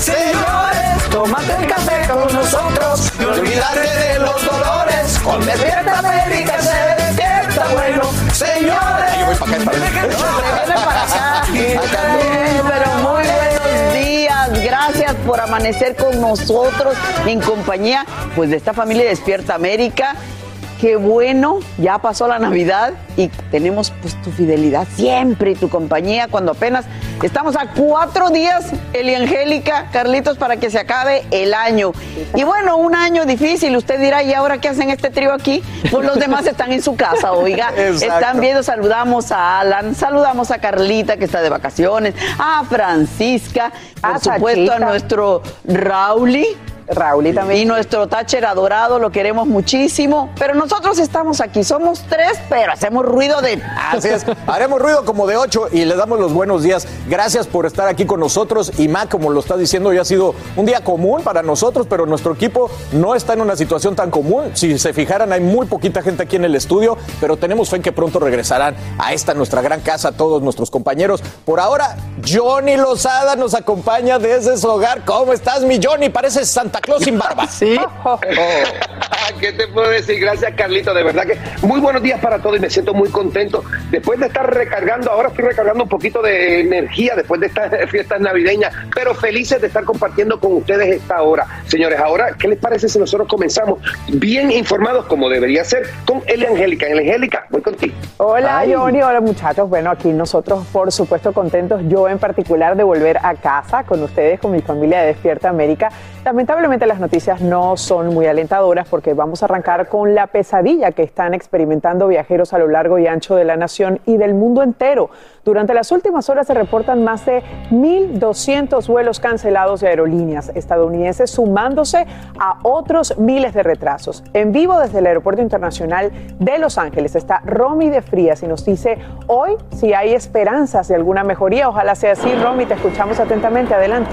señores. Tómate el café con nosotros y olvídate de los dolores. Con Despierta América, se despierta bueno, señores. Yo voy para acá, Pero muy buenos días, gracias por amanecer con nosotros en compañía pues de esta familia Despierta América. Qué bueno, ya pasó la Navidad y tenemos pues tu fidelidad siempre y tu compañía cuando apenas estamos a cuatro días, Eli Angélica, Carlitos, para que se acabe el año. Y bueno, un año difícil, usted dirá, ¿y ahora qué hacen este trío aquí? Pues los demás están en su casa, oiga, Exacto. están viendo, saludamos a Alan, saludamos a Carlita que está de vacaciones, a Francisca, por A supuesto a nuestro Rauli. Rauli también. Y nuestro Thatcher adorado, lo queremos muchísimo. Pero nosotros estamos aquí, somos tres, pero hacemos ruido de. Así es, haremos ruido como de ocho y le damos los buenos días. Gracias por estar aquí con nosotros. Y Mac, como lo está diciendo, ya ha sido un día común para nosotros, pero nuestro equipo no está en una situación tan común. Si se fijaran, hay muy poquita gente aquí en el estudio, pero tenemos fe en que pronto regresarán a esta nuestra gran casa todos nuestros compañeros. Por ahora, Johnny Lozada nos acompaña desde su hogar. ¿Cómo estás, mi Johnny? Pareces Santa Claus sin barba. Sí. ¿Qué te puedo decir? Gracias, Carlito. De verdad que muy buenos días para todos y me siento muy contento. Después de estar recargando, ahora estoy recargando un poquito de energía después de estas fiestas navideñas, pero felices de estar compartiendo con ustedes esta hora. Señores, ahora, ¿qué les parece si nosotros comenzamos bien informados como debería ser con Eli Angélica? Eli Angélica, voy contigo. Hola Johnny, hola muchachos. Bueno, aquí nosotros por supuesto contentos, yo en particular de volver a casa con ustedes, con mi familia de Despierta América. Lamentablemente las noticias no son muy alentadoras porque vamos a arrancar con la pesadilla que están experimentando viajeros a lo largo y ancho de la nación y del mundo entero. Durante las últimas horas se reportan más de 1.200 vuelos cancelados de aerolíneas estadounidenses, sumándose a otros miles de retrasos. En vivo desde el Aeropuerto Internacional de Los Ángeles está Romy de Frías y nos dice hoy si hay esperanzas de alguna mejoría. Ojalá sea así. Romy, te escuchamos atentamente. Adelante.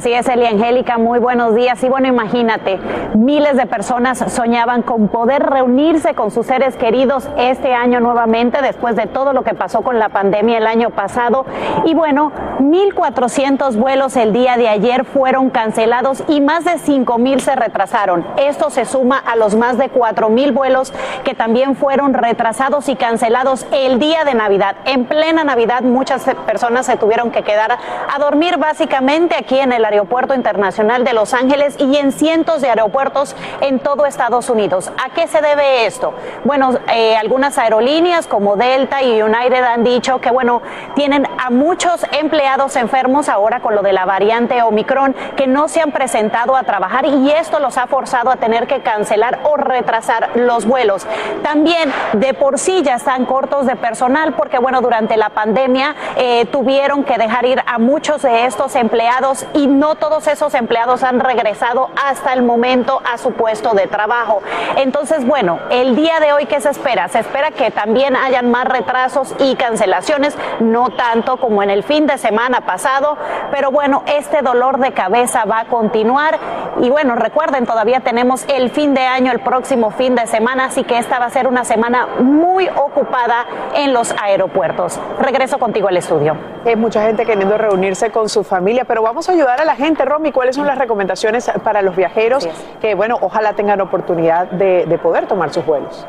Así es, Eli Angélica, muy buenos días. Y bueno, imagínate, miles de personas soñaban con poder reunirse con sus seres queridos este año nuevamente, después de todo lo que pasó con la pandemia el año pasado. Y bueno, 1.400 vuelos el día de ayer fueron cancelados y más de 5.000 se retrasaron. Esto se suma a los más de 4.000 vuelos que también fueron retrasados y cancelados el día de Navidad. En plena Navidad, muchas personas se tuvieron que quedar a dormir básicamente aquí en el Aeropuerto Internacional de Los Ángeles y en cientos de aeropuertos en todo Estados Unidos. ¿A qué se debe esto? Bueno, eh, algunas aerolíneas como Delta y United han dicho que, bueno, tienen a muchos empleados enfermos ahora con lo de la variante Omicron que no se han presentado a trabajar y esto los ha forzado a tener que cancelar o retrasar los vuelos. También de por sí ya están cortos de personal porque bueno, durante la pandemia eh, tuvieron que dejar ir a muchos de estos empleados y no todos esos empleados han regresado hasta el momento a su puesto de trabajo. Entonces, bueno, el día de hoy, ¿qué se espera? Se espera que también hayan más retrasos y cancelaciones, no tanto como en el fin de semana pasado, pero bueno, este dolor de cabeza va a continuar y bueno, recuerden, todavía tenemos el fin de año, el próximo fin de semana, así que esta va a ser una semana muy ocupada en los aeropuertos. Regreso contigo al estudio. Hay mucha gente queriendo reunirse con su familia, pero vamos a ayudar a la gente, Romy. ¿Cuáles son las recomendaciones para los viajeros que, bueno, ojalá tengan oportunidad de, de poder tomar sus vuelos?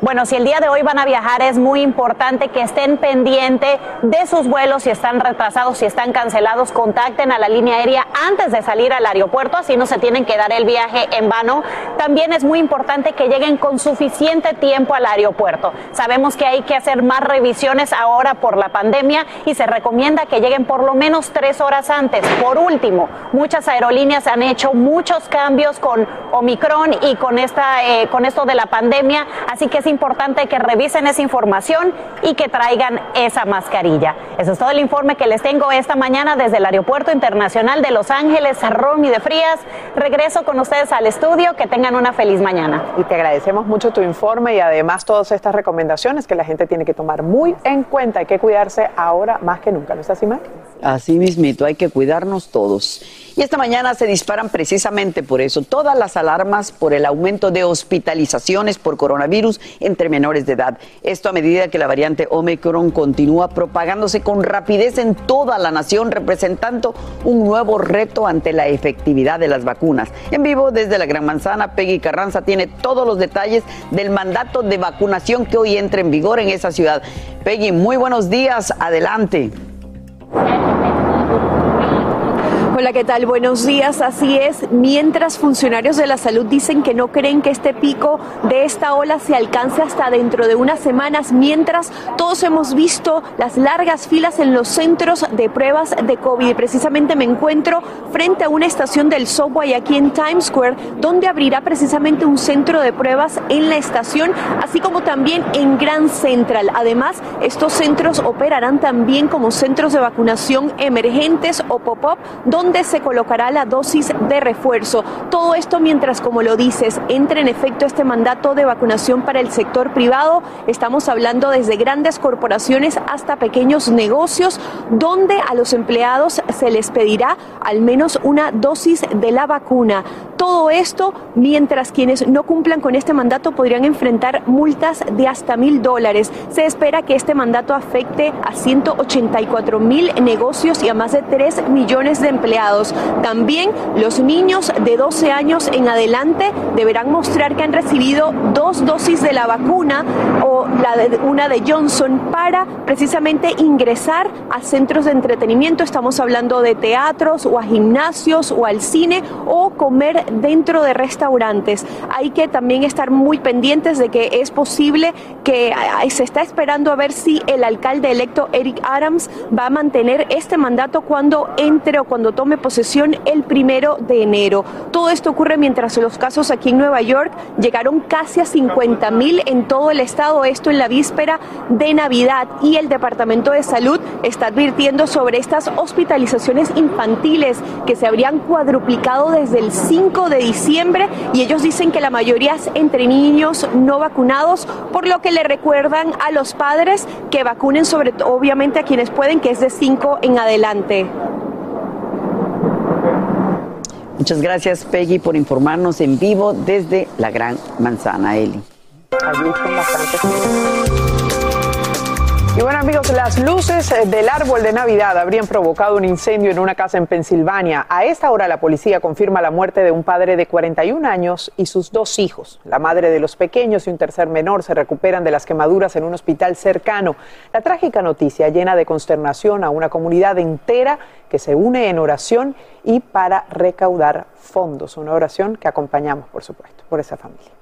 Bueno, si el día de hoy van a viajar, es muy importante que estén pendientes de sus vuelos, si están retrasados, si están cancelados, contacten a la línea aérea antes de salir al aeropuerto, así no se tienen que dar el viaje en vano. También es muy importante que lleguen con suficiente tiempo al aeropuerto. Sabemos que hay que hacer más revisiones ahora por la pandemia y se recomienda que lleguen por lo menos tres horas antes. Por último, muchas aerolíneas han hecho muchos cambios con Omicron y con, esta, eh, con esto de la pandemia, así que importante que revisen esa información y que traigan esa mascarilla. Eso es todo el informe que les tengo esta mañana desde el Aeropuerto Internacional de Los Ángeles, Romy de Frías. Regreso con ustedes al estudio. Que tengan una feliz mañana. Y te agradecemos mucho tu informe y además todas estas recomendaciones que la gente tiene que tomar muy en cuenta. Hay que cuidarse ahora más que nunca. ¿No es así, Mac? Así mismito, hay que cuidarnos todos. Y esta mañana se disparan precisamente por eso todas las alarmas por el aumento de hospitalizaciones por coronavirus entre menores de edad. Esto a medida que la variante Omicron continúa propagándose con rapidez en toda la nación, representando un nuevo reto ante la efectividad de las vacunas. En vivo desde la Gran Manzana, Peggy Carranza tiene todos los detalles del mandato de vacunación que hoy entra en vigor en esa ciudad. Peggy, muy buenos días, adelante. Hola, ¿qué tal? Buenos días. Así es, mientras funcionarios de la salud dicen que no creen que este pico de esta ola se alcance hasta dentro de unas semanas, mientras todos hemos visto las largas filas en los centros de pruebas de COVID. Precisamente me encuentro frente a una estación del subway aquí en Times Square, donde abrirá precisamente un centro de pruebas en la estación, así como también en Grand Central. Además, estos centros operarán también como centros de vacunación emergentes o pop-up, donde se colocará la dosis de refuerzo. Todo esto mientras, como lo dices, entre en efecto este mandato de vacunación para el sector privado. Estamos hablando desde grandes corporaciones hasta pequeños negocios, donde a los empleados se les pedirá al menos una dosis de la vacuna. Todo esto mientras quienes no cumplan con este mandato podrían enfrentar multas de hasta mil dólares. Se espera que este mandato afecte a 184 mil negocios y a más de 3 millones de empleados también los niños de 12 años en adelante deberán mostrar que han recibido dos dosis de la vacuna o la de, una de Johnson para precisamente ingresar a centros de entretenimiento. Estamos hablando de teatros o a gimnasios o al cine o comer dentro de restaurantes. Hay que también estar muy pendientes de que es posible que se está esperando a ver si el alcalde electo Eric Adams va a mantener este mandato cuando entre o cuando tome posesión el primero de enero. Todo esto ocurre mientras los casos aquí en Nueva York llegaron casi a 50 mil en todo el estado, esto en la víspera de Navidad. Y el Departamento de Salud está advirtiendo sobre estas hospitalizaciones infantiles que se habrían cuadruplicado desde el 5 de diciembre y ellos dicen que la mayoría es entre niños no vacunados, por lo que le recuerdan a los padres que vacunen sobre obviamente a quienes pueden, que es de 5 en adelante. Muchas gracias, Peggy, por informarnos en vivo desde la Gran Manzana, Eli. Y bueno amigos, las luces del árbol de Navidad habrían provocado un incendio en una casa en Pensilvania. A esta hora la policía confirma la muerte de un padre de 41 años y sus dos hijos. La madre de los pequeños y un tercer menor se recuperan de las quemaduras en un hospital cercano. La trágica noticia llena de consternación a una comunidad entera que se une en oración y para recaudar fondos. Una oración que acompañamos, por supuesto, por esa familia.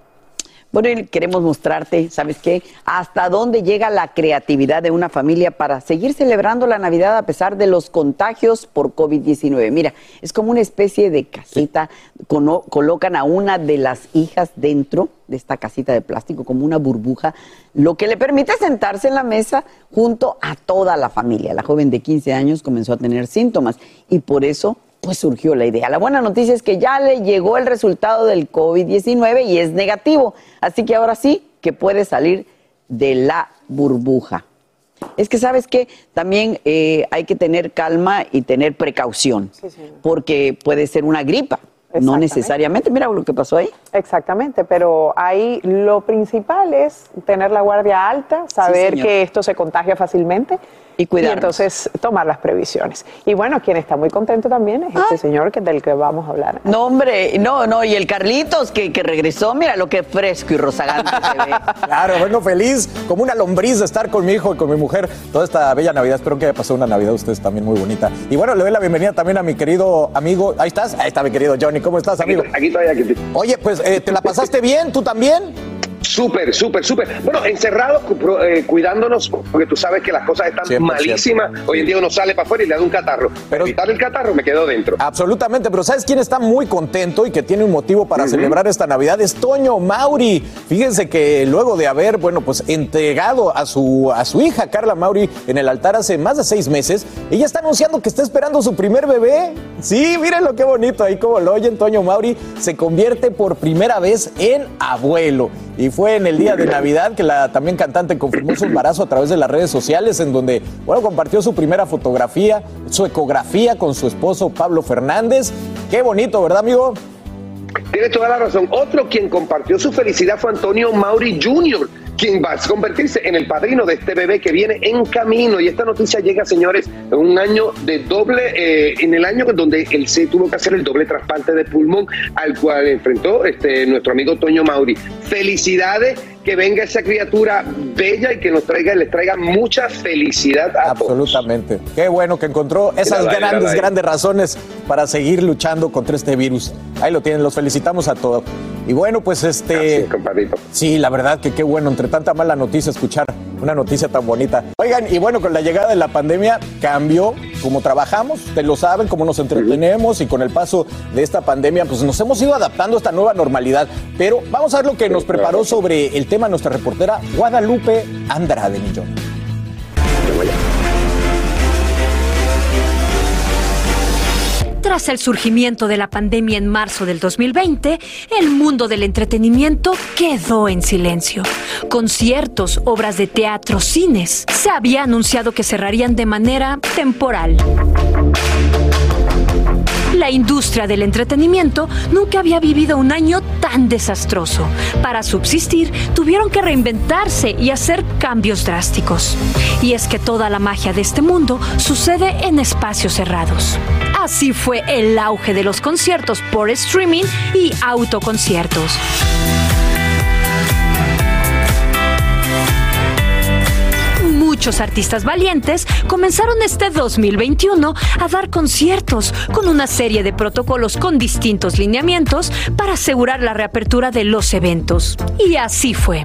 Bueno, y queremos mostrarte, ¿sabes qué? Hasta dónde llega la creatividad de una familia para seguir celebrando la Navidad a pesar de los contagios por COVID-19. Mira, es como una especie de casita, colocan a una de las hijas dentro de esta casita de plástico como una burbuja, lo que le permite sentarse en la mesa junto a toda la familia. La joven de 15 años comenzó a tener síntomas y por eso pues surgió la idea. La buena noticia es que ya le llegó el resultado del COVID-19 y es negativo. Así que ahora sí que puede salir de la burbuja. Es que sabes que también eh, hay que tener calma y tener precaución, porque puede ser una gripa, no necesariamente. Mira lo que pasó ahí. Exactamente, pero ahí lo principal es tener la guardia alta, saber que esto se contagia fácilmente y cuidarnos. entonces tomar las previsiones. Y bueno, quien está muy contento también es Ah. este señor que del que vamos a hablar. No, hombre, no, no, y el Carlitos que, que regresó, mira lo que fresco y rozagante se ve. Claro, vengo feliz, como una lombriz de estar con mi hijo y con mi mujer toda esta bella Navidad. Espero que haya pasado una Navidad ustedes también muy bonita. Y bueno, le doy la bienvenida también a mi querido amigo. Ahí estás, ahí está mi querido Johnny. ¿Cómo estás, amigo? Aquí estoy, aquí estoy. Oye, pues, eh, ¿te la pasaste bien? ¿Tú también? Súper, súper, súper. Bueno, encerrados, eh, cuidándonos, porque tú sabes que las cosas están 100%. malísimas. Hoy en día uno sale para afuera y le da un catarro. Pero evitar el catarro me quedo dentro. Absolutamente, pero ¿sabes quién está muy contento y que tiene un motivo para celebrar esta Navidad? Es Toño Mauri. Fíjense que luego de haber, bueno, pues entregado a su, a su hija Carla Mauri en el altar hace más de seis meses, ella está anunciando que está esperando su primer bebé. Sí, miren lo que bonito ahí como lo oyen, Toño Mauri se convierte por primera vez en abuelo. Y fue en el día de Navidad que la también cantante confirmó su embarazo a través de las redes sociales, en donde, bueno, compartió su primera fotografía, su ecografía con su esposo Pablo Fernández. Qué bonito, ¿verdad, amigo? Tienes toda la razón. Otro quien compartió su felicidad fue Antonio Mauri Jr., quien va a convertirse en el padrino de este bebé que viene en camino. Y esta noticia llega, señores, en un año de doble, eh, en el año donde él se tuvo que hacer el doble trasplante de pulmón, al cual enfrentó este, nuestro amigo Toño Mauri. Felicidades, que venga esa criatura bella y que nos traiga, les traiga mucha felicidad a todos. Absolutamente. Qué bueno que encontró esas grandes, grandes razones para seguir luchando contra este virus. Ahí lo tienen, los felicitamos a todos. Y bueno, pues este. Sí, la verdad que qué bueno, entre tanta mala noticia, escuchar una noticia tan bonita. Oigan, y bueno, con la llegada de la pandemia cambió cómo trabajamos, ustedes lo saben, cómo nos entretenemos y con el paso de esta pandemia, pues nos hemos ido adaptando a esta nueva normalidad. Pero vamos a ver lo que nos preparó sobre el tema nuestra reportera Guadalupe Andrade Millón. Tras el surgimiento de la pandemia en marzo del 2020, el mundo del entretenimiento quedó en silencio. Conciertos, obras de teatro, cines, se había anunciado que cerrarían de manera temporal. La industria del entretenimiento nunca había vivido un año desastroso. Para subsistir, tuvieron que reinventarse y hacer cambios drásticos. Y es que toda la magia de este mundo sucede en espacios cerrados. Así fue el auge de los conciertos por streaming y autoconciertos. Muchos artistas valientes comenzaron este 2021 a dar conciertos con una serie de protocolos con distintos lineamientos para asegurar la reapertura de los eventos. Y así fue.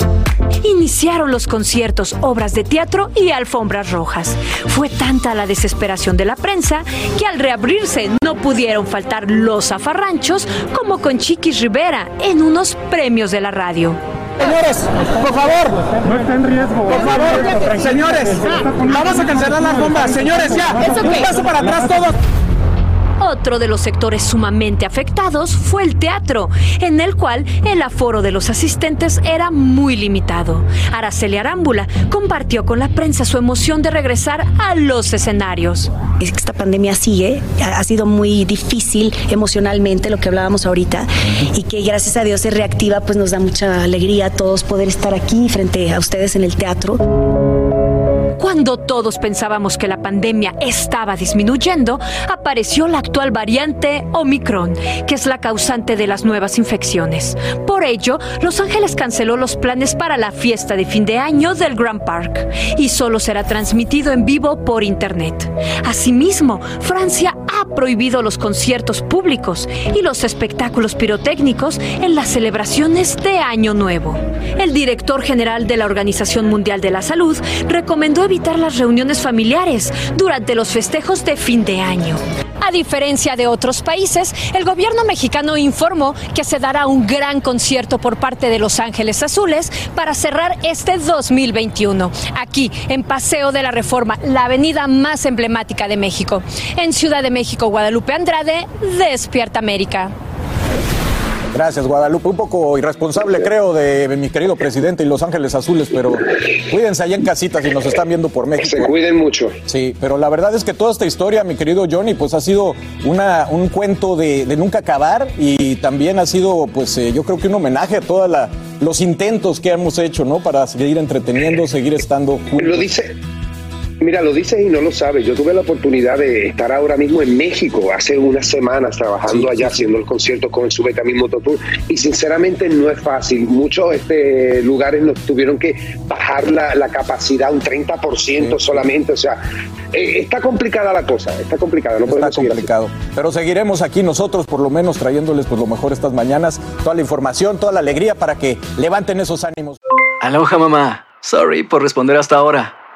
Iniciaron los conciertos, obras de teatro y alfombras rojas. Fue tanta la desesperación de la prensa que al reabrirse no pudieron faltar los zafarranchos como con Chiquis Rivera en unos premios de la radio. Señores, por favor. No está en riesgo. Por favor, señores, vamos a cancelar las bombas. Señores, ya. Un paso para atrás todos. Otro de los sectores sumamente afectados fue el teatro, en el cual el aforo de los asistentes era muy limitado. Araceli Arámbula compartió con la prensa su emoción de regresar a los escenarios. Esta pandemia sigue, ha sido muy difícil emocionalmente, lo que hablábamos ahorita, y que gracias a Dios se reactiva, pues nos da mucha alegría a todos poder estar aquí frente a ustedes en el teatro. Cuando todos pensábamos que la pandemia estaba disminuyendo, apareció la actual variante Omicron, que es la causante de las nuevas infecciones. Por ello, Los Ángeles canceló los planes para la fiesta de fin de año del Grand Park y solo será transmitido en vivo por Internet. Asimismo, Francia prohibido los conciertos públicos y los espectáculos pirotécnicos en las celebraciones de Año Nuevo. El director general de la Organización Mundial de la Salud recomendó evitar las reuniones familiares durante los festejos de fin de año. A diferencia de otros países, el gobierno mexicano informó que se dará un gran concierto por parte de Los Ángeles Azules para cerrar este 2021, aquí en Paseo de la Reforma, la avenida más emblemática de México. En Ciudad de México, Guadalupe Andrade, Despierta América. Gracias, Guadalupe. Un poco irresponsable, creo, de mi querido presidente y Los Ángeles Azules, pero cuídense allá en casita si nos están viendo por México. Se cuiden mucho. Sí, pero la verdad es que toda esta historia, mi querido Johnny, pues ha sido una, un cuento de, de nunca acabar y también ha sido, pues eh, yo creo que un homenaje a todos los intentos que hemos hecho, ¿no? Para seguir entreteniendo, seguir estando juntos. Lo dice, Mira, lo dices y no lo sabes. Yo tuve la oportunidad de estar ahora mismo en México hace unas semanas trabajando allá, haciendo el concierto con el Subeta mismo Tour. Y sinceramente no es fácil. Muchos este, lugares nos tuvieron que bajar la, la capacidad un 30% solamente. O sea, eh, está complicada la cosa. Está complicada. No Está así. complicado. Pero seguiremos aquí nosotros, por lo menos, trayéndoles pues, lo mejor estas mañanas, toda la información, toda la alegría para que levanten esos ánimos. Aloha mamá. Sorry por responder hasta ahora.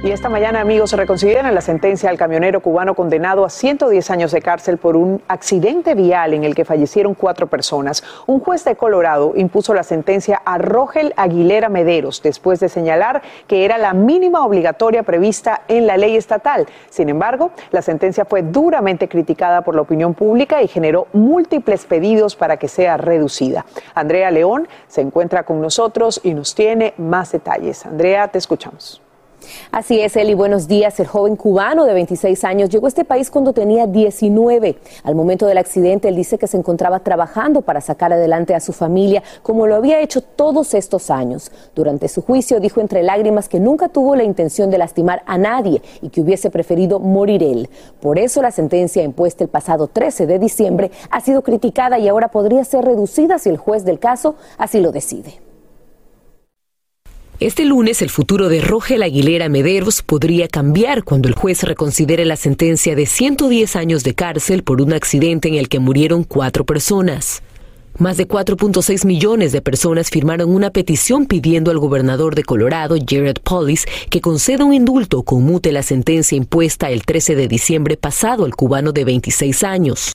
Y esta mañana, amigos, se reconsideran la sentencia al camionero cubano condenado a 110 años de cárcel por un accidente vial en el que fallecieron cuatro personas. Un juez de Colorado impuso la sentencia a Rogel Aguilera Mederos después de señalar que era la mínima obligatoria prevista en la ley estatal. Sin embargo, la sentencia fue duramente criticada por la opinión pública y generó múltiples pedidos para que sea reducida. Andrea León se encuentra con nosotros y nos tiene más detalles. Andrea, te escuchamos. Así es, Eli. Buenos días. El joven cubano de 26 años llegó a este país cuando tenía 19. Al momento del accidente, él dice que se encontraba trabajando para sacar adelante a su familia, como lo había hecho todos estos años. Durante su juicio, dijo entre lágrimas que nunca tuvo la intención de lastimar a nadie y que hubiese preferido morir él. Por eso, la sentencia impuesta el pasado 13 de diciembre ha sido criticada y ahora podría ser reducida si el juez del caso así lo decide. Este lunes el futuro de Rogel Aguilera Mederos podría cambiar cuando el juez reconsidere la sentencia de 110 años de cárcel por un accidente en el que murieron cuatro personas. Más de 4.6 millones de personas firmaron una petición pidiendo al gobernador de Colorado, Jared Polis, que conceda un indulto o conmute la sentencia impuesta el 13 de diciembre pasado al cubano de 26 años.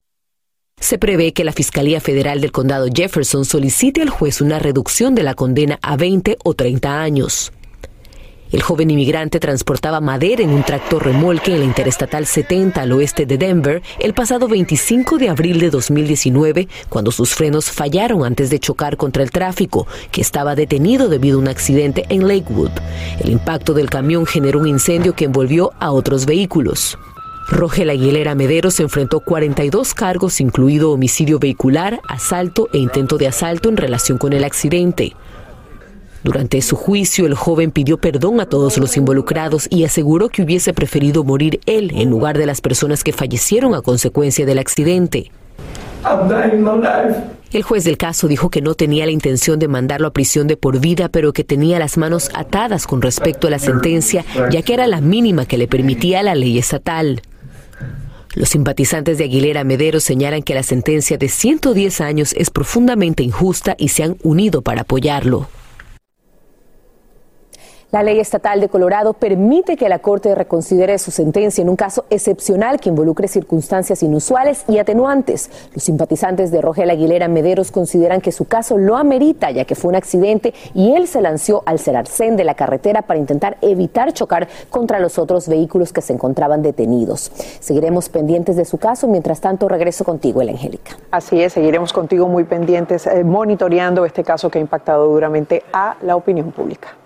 Se prevé que la Fiscalía Federal del Condado Jefferson solicite al juez una reducción de la condena a 20 o 30 años. El joven inmigrante transportaba madera en un tractor remolque en la Interestatal 70 al oeste de Denver el pasado 25 de abril de 2019, cuando sus frenos fallaron antes de chocar contra el tráfico, que estaba detenido debido a un accidente en Lakewood. El impacto del camión generó un incendio que envolvió a otros vehículos. Rogel Aguilera Mederos enfrentó 42 cargos, incluido homicidio vehicular, asalto e intento de asalto en relación con el accidente. Durante su juicio, el joven pidió perdón a todos los involucrados y aseguró que hubiese preferido morir él en lugar de las personas que fallecieron a consecuencia del accidente. El juez del caso dijo que no tenía la intención de mandarlo a prisión de por vida, pero que tenía las manos atadas con respecto a la sentencia, ya que era la mínima que le permitía la ley estatal. Los simpatizantes de Aguilera Mederos señalan que la sentencia de 110 años es profundamente injusta y se han unido para apoyarlo. La ley estatal de Colorado permite que la Corte reconsidere su sentencia en un caso excepcional que involucre circunstancias inusuales y atenuantes. Los simpatizantes de Rogel Aguilera Mederos consideran que su caso lo amerita, ya que fue un accidente y él se lanzó al cerarcén de la carretera para intentar evitar chocar contra los otros vehículos que se encontraban detenidos. Seguiremos pendientes de su caso. Mientras tanto, regreso contigo, El Angélica. Así es, seguiremos contigo muy pendientes, eh, monitoreando este caso que ha impactado duramente a la opinión pública.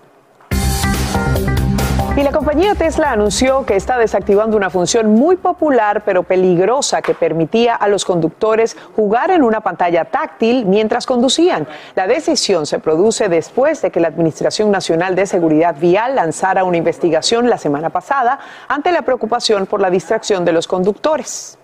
Y la compañía Tesla anunció que está desactivando una función muy popular pero peligrosa que permitía a los conductores jugar en una pantalla táctil mientras conducían. La decisión se produce después de que la Administración Nacional de Seguridad Vial lanzara una investigación la semana pasada ante la preocupación por la distracción de los conductores.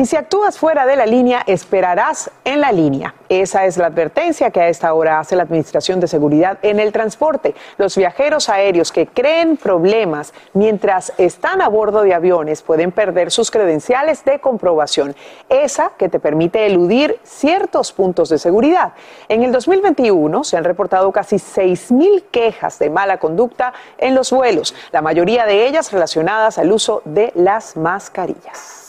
Y si actúas fuera de la línea, esperarás en la línea. Esa es la advertencia que a esta hora hace la Administración de Seguridad en el transporte. Los viajeros aéreos que creen problemas mientras están a bordo de aviones pueden perder sus credenciales de comprobación, esa que te permite eludir ciertos puntos de seguridad. En el 2021 se han reportado casi 6.000 quejas de mala conducta en los vuelos, la mayoría de ellas relacionadas al uso de las mascarillas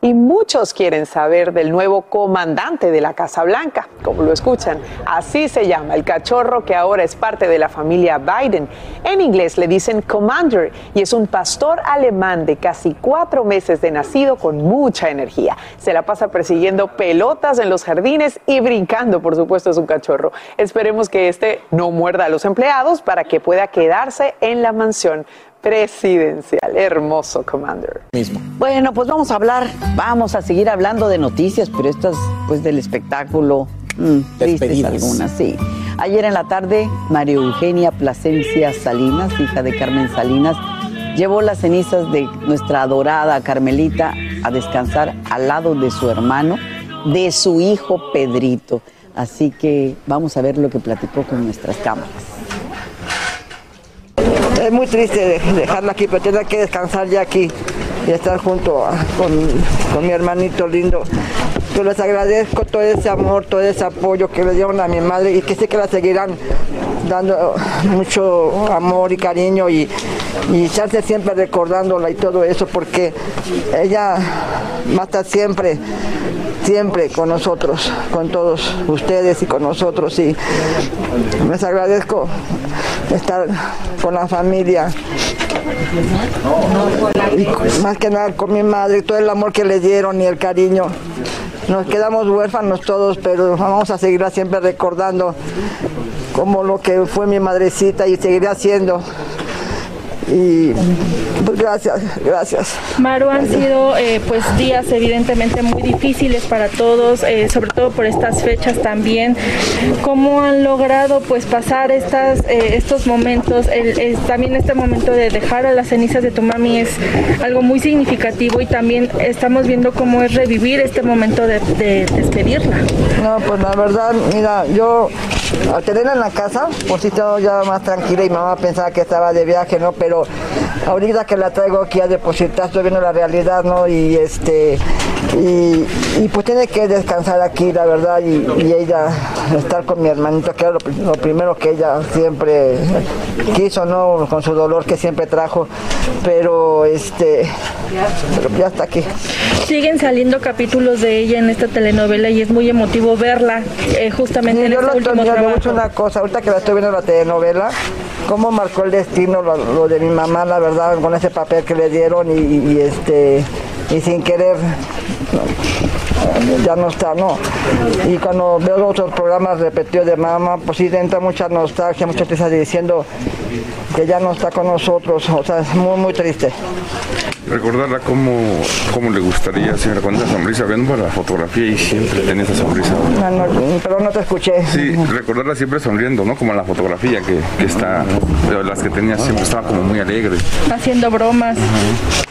y muchos quieren saber del nuevo comandante de la Casa Blanca, como lo escuchan. Así se llama el cachorro que ahora es parte de la familia Biden. En inglés le dicen Commander y es un pastor alemán de casi cuatro meses de nacido con mucha energía. Se la pasa persiguiendo pelotas en los jardines y brincando, por supuesto, es un cachorro. Esperemos que este no muerda a los empleados para que pueda quedarse en la mansión presidencial. Hermoso, Commander. Bueno, pues vamos a hablar, vamos a seguir hablando de noticias, pero estas, pues del espectáculo, mm, tristes algunas, sí. Ayer en la tarde, María Eugenia Plasencia Salinas, hija de Carmen Salinas, llevó las cenizas de nuestra adorada Carmelita a descansar al lado de su hermano, de su hijo Pedrito. Así que vamos a ver lo que platicó con nuestras cámaras. Es muy triste dejarla aquí, pero tiene que descansar ya aquí y estar junto con, mi hermanito lindo. Yo les agradezco todo ese amor, todo ese apoyo que le dieron a mi madre y que sé que la seguirán dando mucho amor y cariño y, y estarse siempre recordándola y todo eso porque ella va a estar siempre siempre con nosotros, con todos ustedes y con nosotros. Y les agradezco estar con la familia. Más que nada con mi madre, todo el amor que le dieron y el cariño. Nos quedamos huérfanos todos, pero vamos a seguir siempre recordando como lo que fue mi madrecita y seguiré haciendo y pues gracias, gracias. Maru, han sido eh, pues días evidentemente muy difíciles para todos, eh, sobre todo por estas fechas también. ¿Cómo han logrado pues pasar estas, eh, estos momentos? también este momento de dejar a las cenizas de tu mami es algo muy significativo y también estamos viendo cómo es revivir este momento de, de despedirla. No, pues la verdad, mira, yo al tenerla en la casa, por si todo ya más tranquila y mamá pensaba que estaba de viaje, ¿no? Pero ahorita que la traigo aquí a depositar, estoy viendo la realidad, ¿no? Y este, y, pues tiene que descansar aquí, la verdad, y, ella estar con mi hermanito, que era lo, primero que ella siempre quiso, ¿no? Con su dolor que siempre trajo, pero este, pero ya está aquí. Siguen saliendo capítulos de ella en esta telenovela y es muy emotivo verla eh, justamente en este último mucho una cosa, ahorita que la estoy viendo la telenovela, cómo marcó el destino lo, de mi mamá, la verdad, con ese papel que le dieron y, este y sin querer ya no está, no. Y cuando veo otros programas repetidos de mamá, pues sí entra mucha nostalgia, mucha tristeza diciendo que ya no está con nosotros, o sea, es muy, muy triste. Recordarla cómo, cómo le gustaría, señora, con esa sonrisa, viendo la fotografía y siempre tenía esa sonrisa. No, no, pero no te escuché. Sí, recordarla siempre sonriendo, ¿no? Como en la fotografía que, que está, de las que tenía siempre estaba como muy alegre. Haciendo bromas.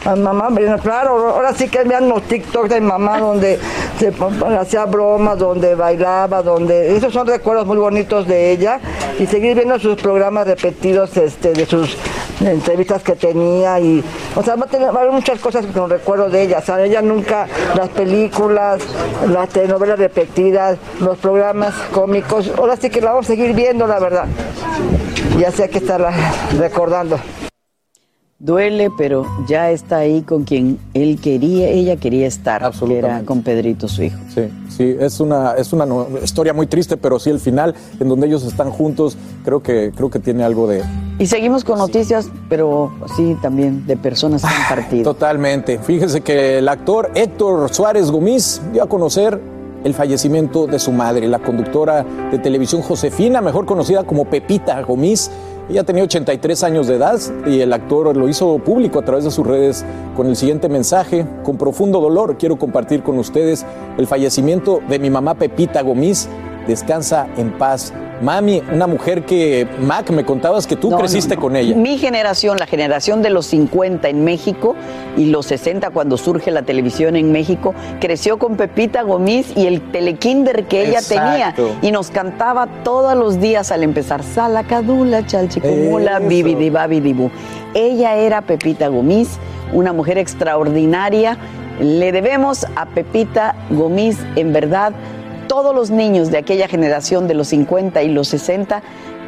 A mamá, bueno, claro, ahora sí que vean los TikToks de mamá donde se hacía bromas, donde bailaba, donde... Esos son recuerdos muy bonitos de ella y seguir viendo sus programas repetidos este, de sus entrevistas que tenía y... O sea, va a tener muchas cosas que no recuerdo de ella. O sea, ella nunca, las películas, las telenovelas repetidas, los programas cómicos, ahora sí que la vamos a seguir viendo, la verdad. Ya sé que estarla recordando. Duele, pero ya está ahí con quien él quería, ella quería estar, que era con Pedrito, su hijo. Sí, sí, es una, es una historia muy triste, pero sí el final, en donde ellos están juntos, creo que, creo que tiene algo de... Y seguimos con noticias, pero sí también de personas que han partido. Totalmente. Fíjense que el actor Héctor Suárez Gómez dio a conocer el fallecimiento de su madre, la conductora de televisión Josefina, mejor conocida como Pepita Gómez. Ella tenía 83 años de edad y el actor lo hizo público a través de sus redes con el siguiente mensaje. Con profundo dolor quiero compartir con ustedes el fallecimiento de mi mamá Pepita Gómez. Descansa en paz. Mami, una mujer que, Mac, me contabas que tú No, creciste no, no. con ella. Mi generación, la generación de los 50 en México y los 60 cuando surge la televisión en México, creció con Pepita Gómez y el telekinder que ella Exacto. tenía y nos cantaba todos los días al empezar Salacadula, Chalchicomula, Eso. Bibidi Babidi Ella era Pepita Gómez, una mujer extraordinaria. Le debemos a Pepita Gómez, en verdad, todos los niños de aquella generación de los 50 y los 60,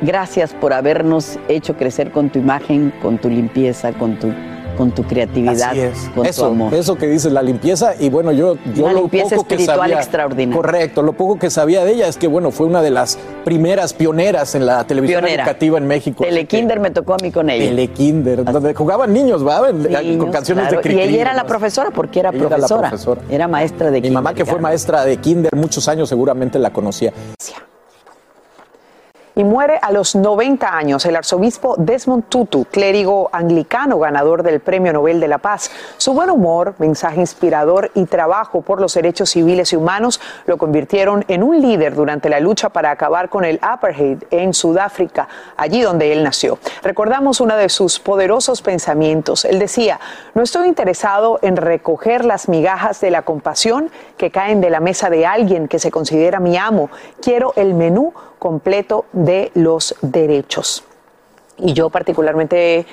gracias por habernos hecho crecer con tu imagen, con tu limpieza, con tu, con tu creatividad, Así es. con eso, tu amor. Eso que dices, la limpieza. Y bueno, yo, yo Una lo limpieza poco que espiritual sabía. extraordinaria. Correcto, lo poco que sabía de ella es que, bueno, fue una de las primeras pioneras en la televisión Pionera. educativa en México. Telekinder me tocó a mí con ella. Telekinder, donde jugaban niños, ¿va? con canciones claro. de Cricri. Y ella era la profesora, porque era Ella era profesora. profesora. Era maestra de Mi mamá, que fue maestra de kinder muchos años, seguramente la conocía. Y muere a los 90 años el arzobispo Desmond Tutu, clérigo anglicano ganador del Premio Nobel de la Paz. Su buen humor, mensaje inspirador y trabajo por los derechos civiles y humanos lo convirtieron en un líder durante la lucha para acabar con el apartheid en Sudáfrica, allí donde él nació. Recordamos uno de sus poderosos pensamientos. Él decía, no estoy interesado en recoger las migajas de la compasión que caen de la mesa de alguien que se considera mi amo. Quiero el menú completo de los derechos. Y yo particularmente he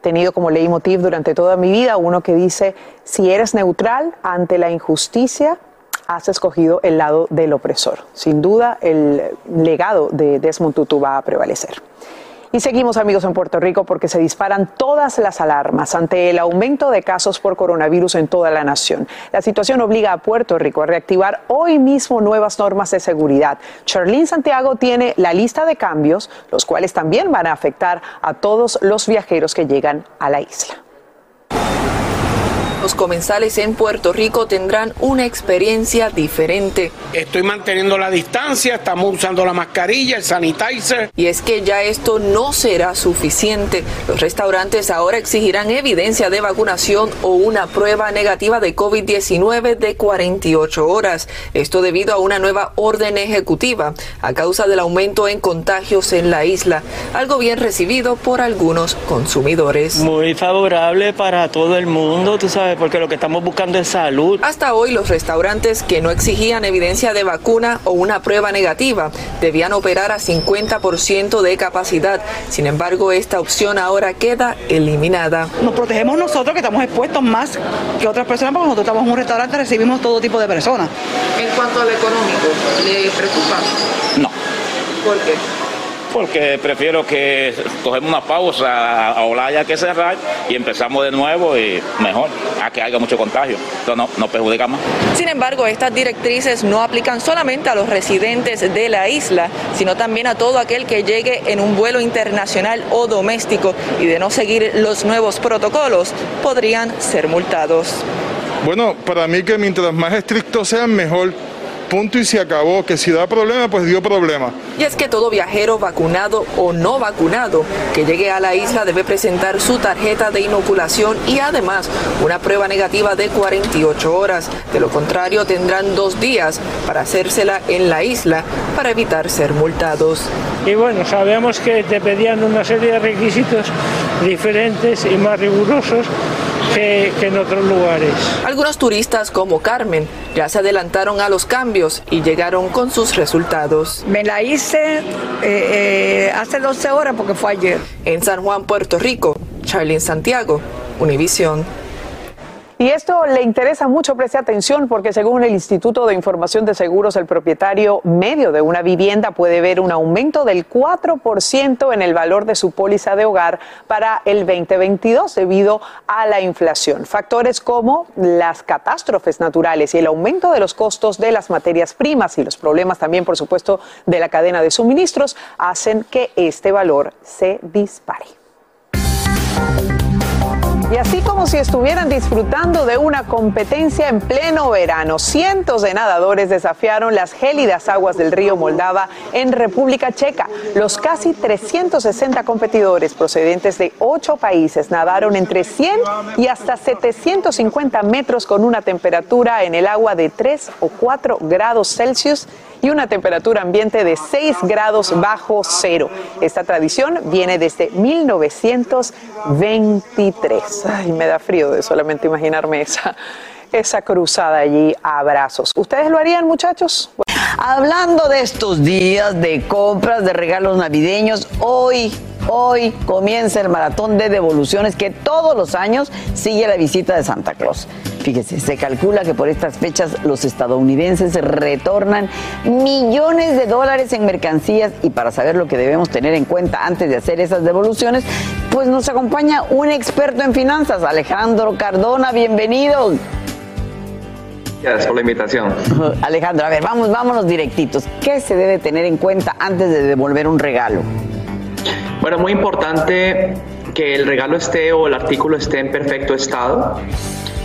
tenido como leitmotiv durante toda mi vida uno que dice, si eres neutral ante la injusticia, has escogido el lado del opresor. Sin duda, el legado de Desmond Tutu va a prevalecer. Y seguimos amigos en Puerto Rico porque se disparan todas las alarmas ante el aumento de casos por coronavirus en toda la nación. La situación obliga a Puerto Rico a reactivar hoy mismo nuevas normas de seguridad. Charlene Santiago tiene la lista de cambios, los cuales también van a afectar a todos los viajeros que llegan a la isla. Los comensales en Puerto Rico tendrán una experiencia diferente. Estoy manteniendo la distancia, estamos usando la mascarilla, el sanitizer. Y es que ya esto no será suficiente. Los restaurantes ahora exigirán evidencia de vacunación o una prueba negativa de COVID-19 de 48 horas. Esto debido a una nueva orden ejecutiva a causa del aumento en contagios en la isla, algo bien recibido por algunos consumidores. Muy favorable para todo el mundo, tú sabes, porque lo que estamos buscando es salud. Hasta hoy los restaurantes que no exigían evidencia de vacuna o una prueba negativa debían operar a 50% de capacidad. Sin embargo, esta opción ahora queda eliminada. Nos protegemos nosotros que estamos expuestos más que otras personas porque nosotros estamos en un restaurante, recibimos todo tipo de personas. En cuanto a lo económico, ¿le preocupa? No, ¿Por qué? Porque prefiero que cogemos una pausa, ahora haya que cerrar y empezamos de nuevo y mejor, a que haya mucho contagio. Esto no, no perjudica más. Sin embargo, estas directrices no aplican solamente a los residentes de la isla, sino también a todo aquel que llegue en un vuelo internacional o doméstico y de no seguir los nuevos protocolos podrían ser multados. Bueno, para mí que mientras más estrictos sean, mejor. Punto y se acabó. Que si da problema, pues dio problema. Y es que todo viajero vacunado o no vacunado que llegue a la isla debe presentar su tarjeta de inoculación y además una prueba negativa de 48 horas. De lo contrario, tendrán dos días para hacérsela en la isla para evitar ser multados. Y bueno, sabemos que te pedían una serie de requisitos diferentes y más rigurosos que, en otros lugares. Algunos turistas como Carmen ya se adelantaron a los cambios y llegaron con sus resultados. Me la hice eh, eh, hace 12 horas porque fue ayer. En San Juan, Puerto Rico, Charlene Santiago, Univisión. Y esto le interesa mucho, preste atención, porque según el Instituto de Información de Seguros, el propietario medio de una vivienda puede ver un aumento del 4% en el valor de su póliza de hogar para el 2022 debido a la inflación. Factores como las catástrofes naturales y el aumento de los costos de las materias primas y los problemas también, por supuesto, de la cadena de suministros hacen que este valor se dispare. Y así como si estuvieran disfrutando de una competencia en pleno verano, cientos de nadadores desafiaron las gélidas aguas del río Moldava en República Checa. Los casi 360 competidores procedentes de ocho países nadaron entre 100 y hasta 750 metros con una temperatura en el agua de 3 o 4 grados Celsius y una temperatura ambiente de 6 grados bajo cero. Esta tradición viene desde 1923. Ay, me da frío de solamente imaginarme esa, esa cruzada allí a abrazos. ¿Ustedes lo harían, muchachos? Hablando de estos días de compras, de regalos navideños, hoy Hoy comienza el maratón de devoluciones que todos los años sigue la visita de Santa Claus. Fíjese, se calcula que por estas fechas los estadounidenses retornan millones de dólares en mercancías y para saber lo que debemos tener en cuenta antes de hacer esas devoluciones, pues nos acompaña un experto en finanzas, Alejandro Cardona, bienvenido. Gracias por la invitación. Alejandro, a ver, vamos, vámonos directitos. ¿Qué se debe tener en cuenta antes de devolver un regalo? Bueno, muy importante que el regalo esté o el artículo esté en perfecto estado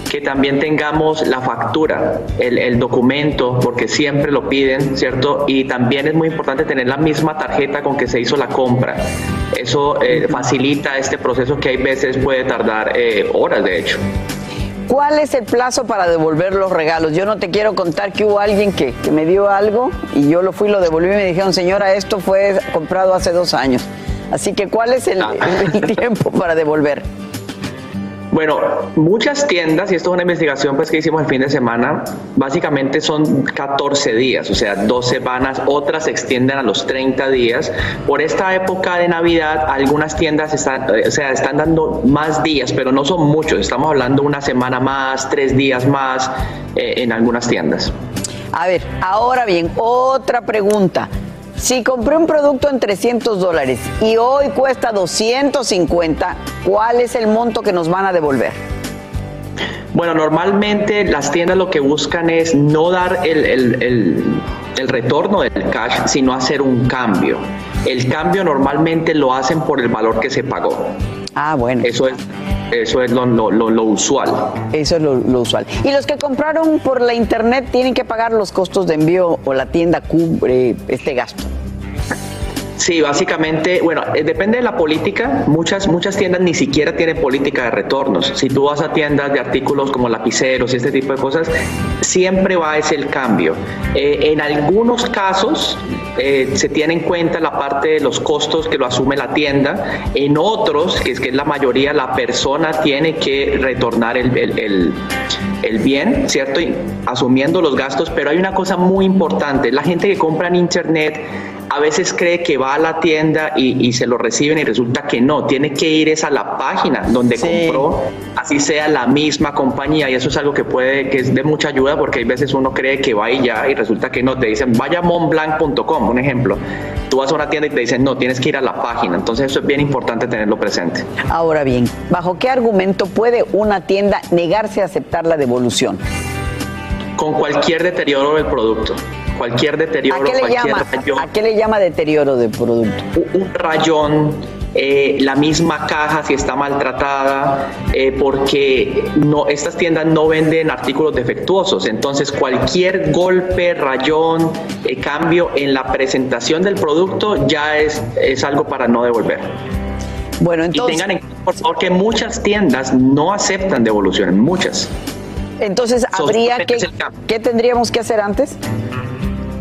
que también tengamos la factura, el, documento, porque siempre lo piden, ¿cierto? Y también es muy importante tener la misma tarjeta con que se hizo la compra. Eso eh, facilita este proceso que hay veces puede tardar eh, horas, de hecho. ¿Cuál es el plazo para devolver los regalos? Yo no te quiero contar que hubo alguien que, que me dio algo y yo lo fui, lo devolví y me dijeron, señora, esto fue comprado hace dos años. Así que, ¿cuál es el, ah. tiempo para devolver? Bueno, muchas tiendas, y esto es una investigación pues, que hicimos el fin de semana, básicamente son 14 días, o sea, dos semanas, otras se extienden a los 30 días. Por esta época de Navidad, algunas tiendas están, o sea, están dando más días, pero no son muchos, estamos hablando una semana más, tres días más eh, en algunas tiendas. A ver, ahora bien, otra pregunta. Si compré un producto en 300 dólares y hoy cuesta 250, ¿cuál es el monto que nos van a devolver? Bueno, normalmente las tiendas lo que buscan es no dar el, retorno del cash, sino hacer un cambio. El cambio normalmente lo hacen por el valor que se pagó. Ah, bueno. Eso es, eso es lo, usual. Eso es lo, usual. ¿Y los que compraron por la internet tienen que pagar los costos de envío o la tienda cubre este gasto? Sí, básicamente, bueno, eh, depende de la política. Muchas, muchas tiendas ni siquiera tienen política de retornos. Si tú vas a tiendas de artículos como lapiceros y este tipo de cosas, siempre va ese el cambio. Eh, en algunos casos eh, se tiene en cuenta la parte de los costos que lo asume la tienda. En otros, que es que es la mayoría, la persona tiene que retornar el, el, el bien, ¿cierto? asumiendo los gastos. Pero hay una cosa muy importante. La gente que compra en Internet a veces cree que va a la tienda y, se lo reciben y resulta que no, tiene que ir es a la página donde compró, así sea la misma compañía y eso es algo que puede, que es de mucha ayuda porque hay veces uno cree que va y ya y resulta que no, te dicen vaya a montblanc.com, un ejemplo, tú vas a una tienda y te dicen no, tienes que ir a la página, entonces eso es bien importante tenerlo presente. Ahora bien, ¿bajo qué argumento puede una tienda negarse a aceptar la devolución? Con cualquier deterioro del producto cualquier deterioro, ¿A qué le, cualquier llama, ¿A qué le llama deterioro de producto? Un rayón, eh, la misma caja si está maltratada, eh, porque no, estas tiendas no venden artículos defectuosos. Entonces, cualquier golpe, rayón, eh, cambio en la presentación del producto ya es, es algo para no devolver. Bueno, entonces. Y tengan en cuenta, por favor, que muchas tiendas no aceptan devoluciones, muchas. Entonces, habría que. ¿Qué tendríamos que hacer antes?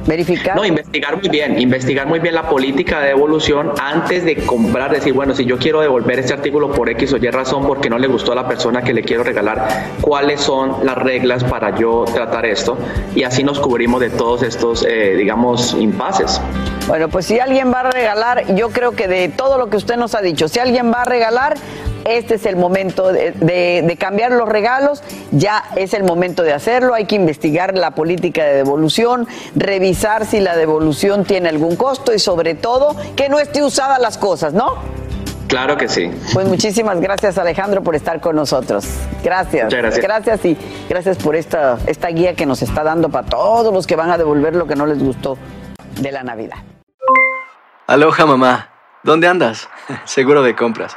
Verificar. No, investigar muy bien, investigar muy bien la política de devolución antes de comprar, decir, bueno, si yo quiero devolver este artículo por X o Y razón porque no le gustó a la persona que le quiero regalar, cuáles son las reglas para yo tratar esto y así nos cubrimos de todos estos, eh, digamos, impases. Bueno, pues si alguien va a regalar, yo creo que de todo lo que usted nos ha dicho, si alguien va a regalar, este es el momento de, cambiar los regalos, ya es el momento de hacerlo, hay que investigar la política de devolución, revisar si la devolución tiene algún costo y sobre todo que no esté usada las cosas, ¿no? Claro que sí. Pues muchísimas gracias Alejandro por estar con nosotros. Gracias. gracias. Gracias y gracias por esta, esta guía que nos está dando para todos los que van a devolver lo que no les gustó de la Navidad. Aloha mamá, ¿dónde andas? Seguro de compras.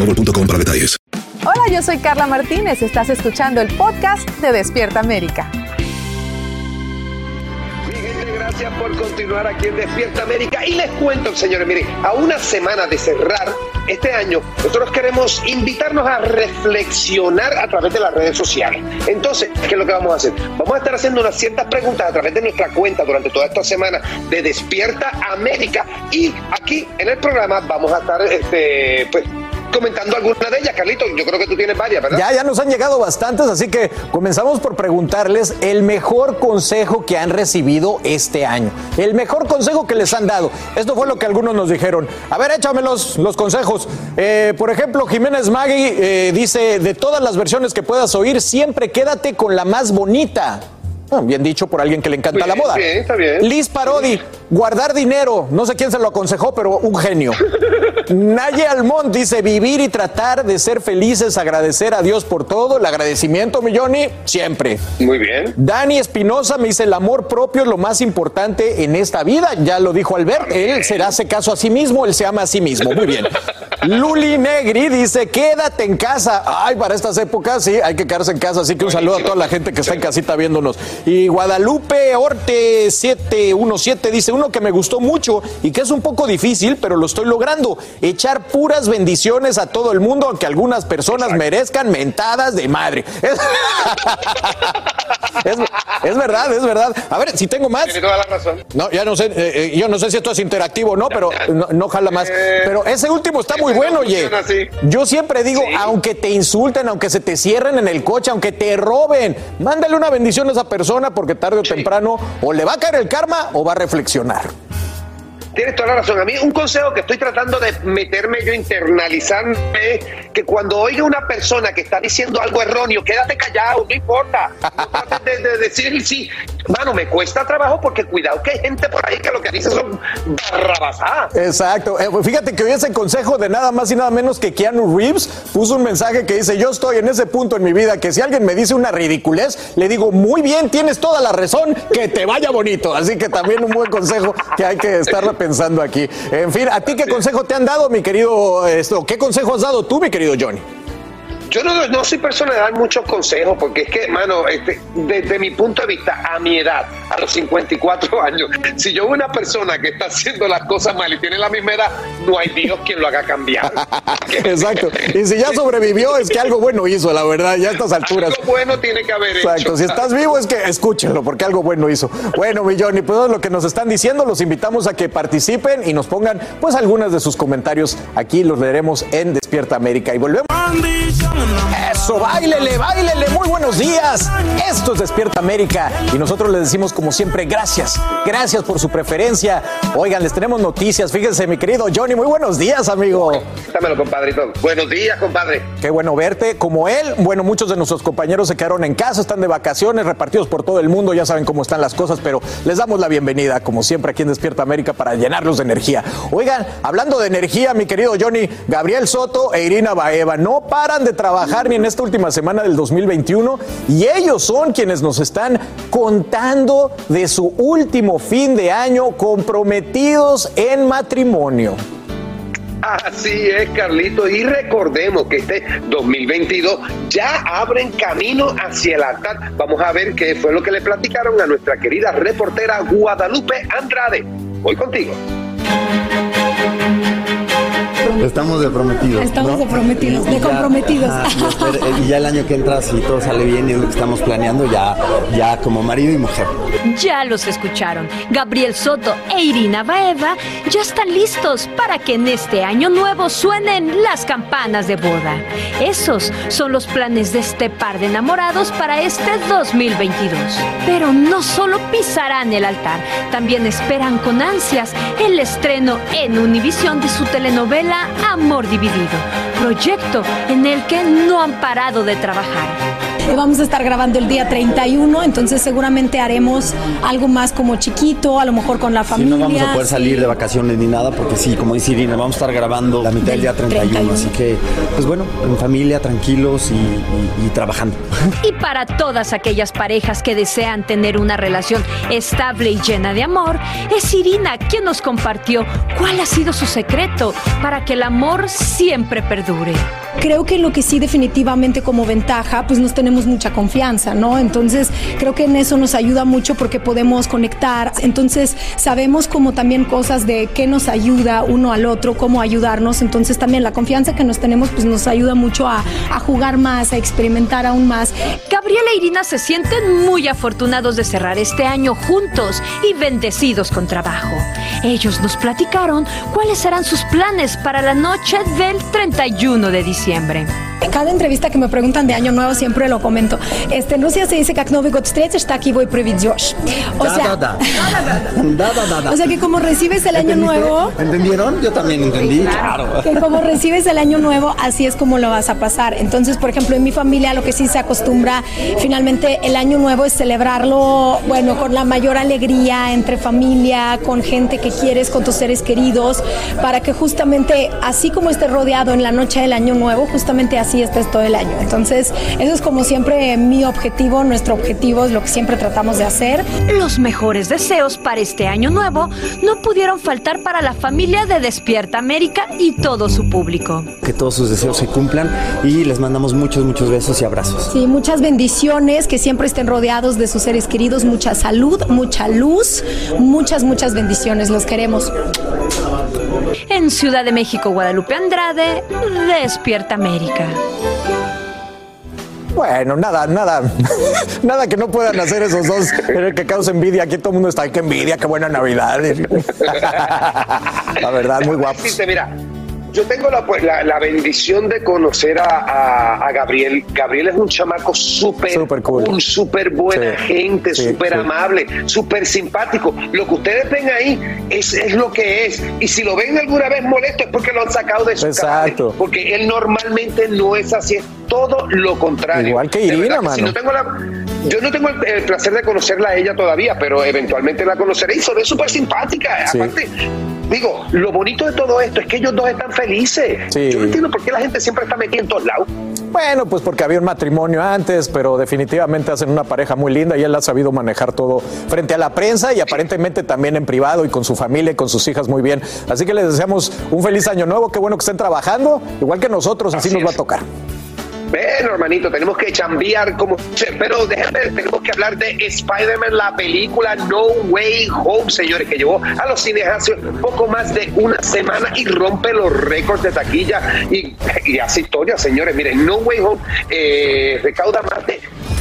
boostmobile.com para detalles. Hola, yo soy Carla Martínez. Estás escuchando el podcast de Despierta América. Gracias por continuar aquí en Despierta América. Y les cuento, señores, miren, a una semana de cerrar este año, nosotros queremos invitarnos a reflexionar a través de las redes sociales. Entonces, ¿qué es lo que vamos a hacer? Vamos a estar haciendo unas ciertas preguntas a través de nuestra cuenta durante toda esta semana de Despierta América. Y aquí en el programa vamos a estar, este, pues, comentando alguna de ellas, Carlito. Yo creo que tú tienes varias, ¿verdad? Ya, ya nos han llegado bastantes, así que comenzamos por preguntarles el mejor consejo que han recibido este año. El mejor consejo que les han dado. Esto fue lo que algunos nos dijeron. A ver, échame los, los consejos. Eh, por ejemplo, Jiménez Magui eh, dice, de todas las versiones que puedas oír, siempre quédate con la más bonita. Ah, bien dicho por alguien que le encanta la moda. Bien, está bien. Liz Parodi, guardar dinero. No sé quién se lo aconsejó, pero un genio. Naye Almond dice vivir y tratar de ser felices, agradecer a Dios por todo. El agradecimiento, mi Johnny, siempre. Muy bien. Dani Espinosa me dice el amor propio es lo más importante en esta vida. Ya lo dijo Albert, él se hace caso a sí mismo, él se ama a sí mismo. Muy bien. Luli Negri dice quédate en casa. Ay, para estas épocas sí, hay que quedarse en casa. Así que un saludo a toda la gente que está en casita viéndonos. Y Guadalupe Orte 717 dice uno que me gustó mucho y que es un poco difícil, pero lo estoy logrando. Echar puras bendiciones a todo el mundo, aunque algunas personas merezcan mentadas de madre. Es, es, verdad, es verdad. A ver, si tengo más. Tiene toda la razón. No, ya no sé, eh, yo no sé si esto es interactivo o no, pero no, no jala más. Pero ese último está muy bueno, oye. así. Yo siempre digo, aunque te insulten, aunque se te cierren en el coche, aunque te roben, mándale una bendición a esa persona porque tarde o temprano o le va a caer el karma o va a reflexionar. Tienes toda la razón. A mí un consejo que estoy tratando de meterme yo, internalizarme, es que cuando oiga una persona que está diciendo algo erróneo, quédate callado, no importa. No de, de decir sí. Mano, me cuesta trabajo porque cuidado que hay gente por ahí que lo que dice son barrabasadas. Exacto. Eh, fíjate que hoy ese consejo de nada más y nada menos que Keanu Reeves puso un mensaje que dice, yo estoy en ese punto en mi vida que si alguien me dice una ridiculez, le digo, muy bien, tienes toda la razón, que te vaya bonito. Así que también un buen consejo que hay que estarla pensando aquí. En fin, ¿a ti qué consejo te han dado, mi querido, esto, qué consejo has dado tú, mi querido Johnny? Yo no, no soy persona de dar muchos consejos porque es que, hermano, este, desde mi punto de vista, a mi edad, a los 54 años, si yo veo una persona que está haciendo las cosas mal y tiene la misma edad, no hay Dios quien lo haga cambiar. Exacto. Y si ya sobrevivió, es que algo bueno hizo, la verdad, ya a estas alturas. Algo bueno tiene que haber Exacto, hecho. si estás vivo es que escúchenlo, porque algo bueno hizo. Bueno, mi Johnny, pues lo que nos están diciendo, los invitamos a que participen y nos pongan pues algunas de sus comentarios. Aquí los leeremos en Despierta América. Y volvemos. Eso, bailele, bailele, muy buenos días. Esto es Despierta América y nosotros les decimos como siempre gracias, gracias por su preferencia. Oigan, les tenemos noticias, fíjense mi querido Johnny, muy buenos días amigo. Dámelo, compadrito. Buenos días, compadre. Qué bueno verte. Como él, bueno, muchos de nuestros compañeros se quedaron en casa, están de vacaciones, repartidos por todo el mundo, ya saben cómo están las cosas, pero les damos la bienvenida, como siempre, aquí en Despierta América para llenarlos de energía. Oigan, hablando de energía, mi querido Johnny, Gabriel Soto e Irina Baeva no paran de trabajar ni en esta última semana del 2021 y ellos son quienes nos están contando de su último fin de año comprometidos en matrimonio. Así es, Carlito. Y recordemos que este 2022 ya abren camino hacia el altar. Vamos a ver qué fue lo que le platicaron a nuestra querida reportera Guadalupe Andrade. Voy contigo. Estamos de prometidos. Estamos ¿no? de prometidos, de ya- comprometidos. ajá, y espera- y ya el año que entra, si todo sale bien y es lo que estamos planeando, ya, ya como marido y mujer. Ya los escucharon. Gabriel Soto e Irina Baeva ya están listos para que en este año nuevo suenen las campanas de boda. Esos son los planes de este par de enamorados para este 2022. Pero no solo pisarán el altar, también esperan con ansias el estreno en Univisión de su telenovela Amor Dividido, proyecto en el que no han parado de trabajar. Vamos a estar grabando el día 31, entonces seguramente haremos algo más como chiquito, a lo mejor con la Sí, familia. no vamos a poder sí. salir de vacaciones ni nada, porque sí, como dice Irina, vamos a estar grabando la mitad del día 31, 31. así que, pues bueno, en familia, tranquilos y, y- y trabajando. Y para todas aquellas parejas que desean tener una relación estable y llena de amor, es Irina quien nos compartió cuál ha sido su secreto para que el amor siempre perdure. Creo que lo que sí definitivamente como ventaja, pues nos tenemos mucha confianza, ¿no? Entonces creo que en eso nos ayuda mucho porque podemos conectar. Entonces sabemos como también cosas de qué nos ayuda uno al otro, cómo ayudarnos. Entonces también la confianza que nos tenemos pues nos ayuda mucho a, a jugar más, a experimentar aún más. Gabriela e Irina se sienten muy afortunados de cerrar este año juntos y bendecidos con trabajo. Ellos nos platicaron cuáles serán sus planes para la noche del 31 de diciembre. Cada entrevista que me preguntan de Año Nuevo siempre lo comento. Este, en Rusia se dice как Новый год встретишь, так его и проведешь. O Da, sea, da, da. Da, da, da, da. o sea que como recibes el Año ¿Entendiste? Nuevo, ¿Entendieron? Yo también entendí, claro. que como recibes el año nuevo, así es como lo vas a pasar. Entonces, por ejemplo, en mi familia lo que sí se acostumbra, finalmente el año nuevo es celebrarlo, bueno, con la mayor alegría, entre familia, con gente que quieres, con tus seres queridos, para que justamente, así como estés rodeado en la noche del año nuevo, justamente así estés todo el año. Entonces, eso es como siempre mi objetivo, nuestro objetivo es lo que siempre tratamos de hacer. Los mejores deseos para este año nuevo no pudieron faltar para la familia de Despierta América y todo su público. Que todos sus deseos se cumplan y les mandamos muchos, muchos besos y abrazos. Sí, muchas bendiciones, que siempre estén rodeados de sus seres queridos, mucha salud, mucha luz, muchas, muchas bendiciones, los queremos. En Ciudad de México, Guadalupe Andrade, Despierta América. Bueno, nada, nada, nada que no puedan hacer esos dos que causa envidia. Aquí todo el mundo está, "Ay, qué envidia, qué buena Navidad. La verdad, muy. Decirte, mira, yo tengo la, pues, la, la bendición de conocer a, a- a Gabriel. Gabriel es un chamaco súper Súper cool. cool, súper buena Sí, gente, súper sí. amable, súper simpático. Lo que ustedes ven ahí es, es lo que es. Y si lo ven alguna vez molesto es porque lo han sacado de su Exacto. Porque él normalmente no es así, todo lo contrario. Igual que Irina, si mano. no tengo la- yo no tengo el, el placer de conocerla a ella todavía, pero eventualmente la conoceré y ve súper simpática. Sí. Aparte, digo, lo bonito de todo esto es que ellos dos están felices. Sí. Yo no entiendo por qué la gente siempre está metida en todos lados. Bueno, pues porque había un matrimonio antes, pero definitivamente hacen una pareja muy linda y él ha sabido manejar todo frente a la prensa y aparentemente también en privado y con su familia y con sus hijas muy bien. Así que les deseamos un feliz año nuevo, qué bueno que estén trabajando, igual que nosotros, así, Así nos va a tocar. Bueno, hermanito, tenemos que chambear como... Pero déjame, tenemos que hablar de Spider-Man, la película No Way Home, señores, que llevó a los cines hace poco más de una semana y rompe los récords de taquilla y, hace historia, señores. Miren, No Way Home eh, recauda más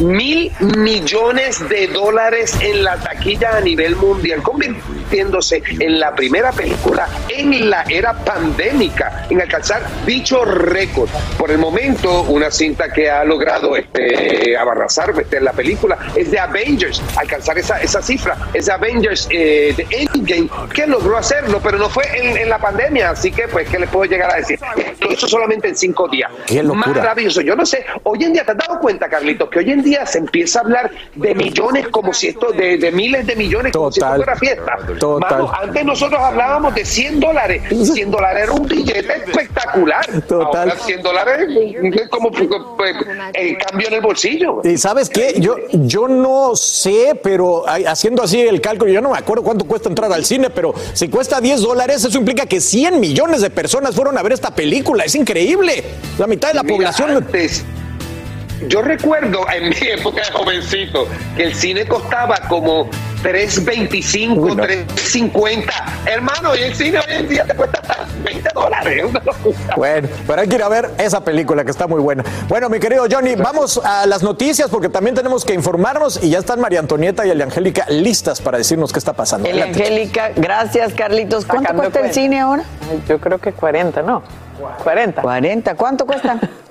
mil millones de dólares en la taquilla a nivel mundial, convirtiéndose en la primera película en la era pandémica en alcanzar dicho récord. Por el momento, una cinta que ha logrado este, abarrazar este, la película es de Avengers, alcanzar esa, esa cifra. Es de Avengers eh, de Endgame que logró hacerlo, pero no fue en, en la pandemia, así que, pues, ¿qué le puedo llegar a decir? Lo hizo solamente en cinco días. Qué locura. Maravilloso. Yo no sé, hoy en día, ¿te has dado cuenta, Carlitos, que hoy en día se empieza a hablar de millones como si esto, de, de miles de millones como si esto Total. fuera fiesta? Total. Mano, antes nosotros hablábamos de 100 dólares. 100 dólares era un billete espectacular. Total. Ahora 100 dólares es como pues, el cambio en el bolsillo. Y sabes qué, yo, yo no sé, pero haciendo así el cálculo, yo no me acuerdo cuánto cuesta entrar al cine, pero si cuesta 10 dólares, eso implica que 100 millones de personas fueron a ver esta película. Es increíble. La mitad de la Mira, población. antes, yo recuerdo en mi época de jovencito que el cine costaba como 3.25, Uy, no. 3.50. Hermano, y el cine hoy en día te cuesta hasta 20 dólares. Bueno, pero hay que ir a ver esa película que está muy buena. Bueno, mi querido Johnny, vamos a las noticias porque también tenemos que informarnos y ya están María Antonieta y Angélica listas para decirnos qué está pasando. Angélica, gracias Carlitos. ¿Cuánto Sacando cuesta el cine ahora? Yo creo que 40, ¿no? 40. 40. ¿Cuánto cuesta?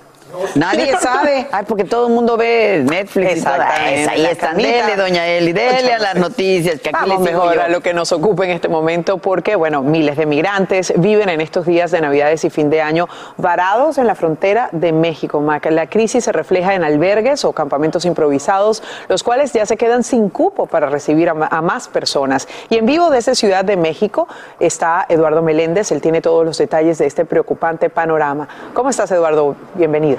Nadie sabe. Ay, porque todo el mundo ve Netflix y toda Exactamente, esa. Ahí están. Dele, doña Eli, dele a las noticias, que aquí Vamos les mejor yo. a lo que nos ocupa en este momento porque, bueno, miles de migrantes viven en estos días de Navidades y fin de año varados en la frontera de México, Maca. La crisis se refleja en albergues o campamentos improvisados, los cuales ya se quedan sin cupo para recibir a, más personas. Y en vivo desde Ciudad de México está Eduardo Meléndez. Él tiene todos los detalles de este preocupante panorama. ¿Cómo estás, Eduardo? Bienvenido.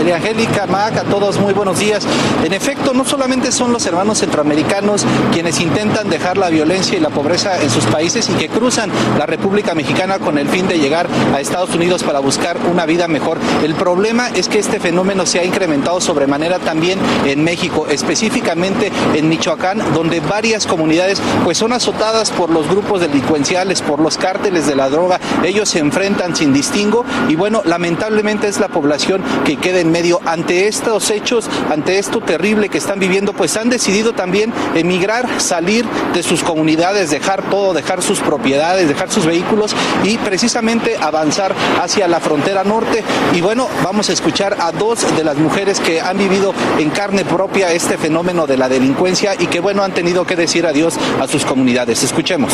Elia Angélica, Mac, a todos muy buenos días. En efecto, no solamente son los hermanos centroamericanos quienes intentan dejar la violencia y la pobreza en sus países y que cruzan la República Mexicana con el fin de llegar a Estados Unidos para buscar una vida mejor. El problema es que este fenómeno se ha incrementado sobremanera también en México, específicamente en Michoacán, donde varias comunidades pues son azotadas por los grupos delincuenciales, por los cárteles de la droga. Ellos se enfrentan sin distingo y bueno, lamentablemente es la población que queda en medio ante estos hechos, ante esto terrible que están viviendo, pues han decidido también emigrar, salir de sus comunidades, dejar todo, dejar sus propiedades, dejar sus vehículos y precisamente avanzar hacia la frontera norte. Y bueno, vamos a escuchar a dos de las mujeres que han vivido en carne propia este fenómeno de la delincuencia y que bueno, han tenido que decir adiós a sus comunidades. Escuchemos.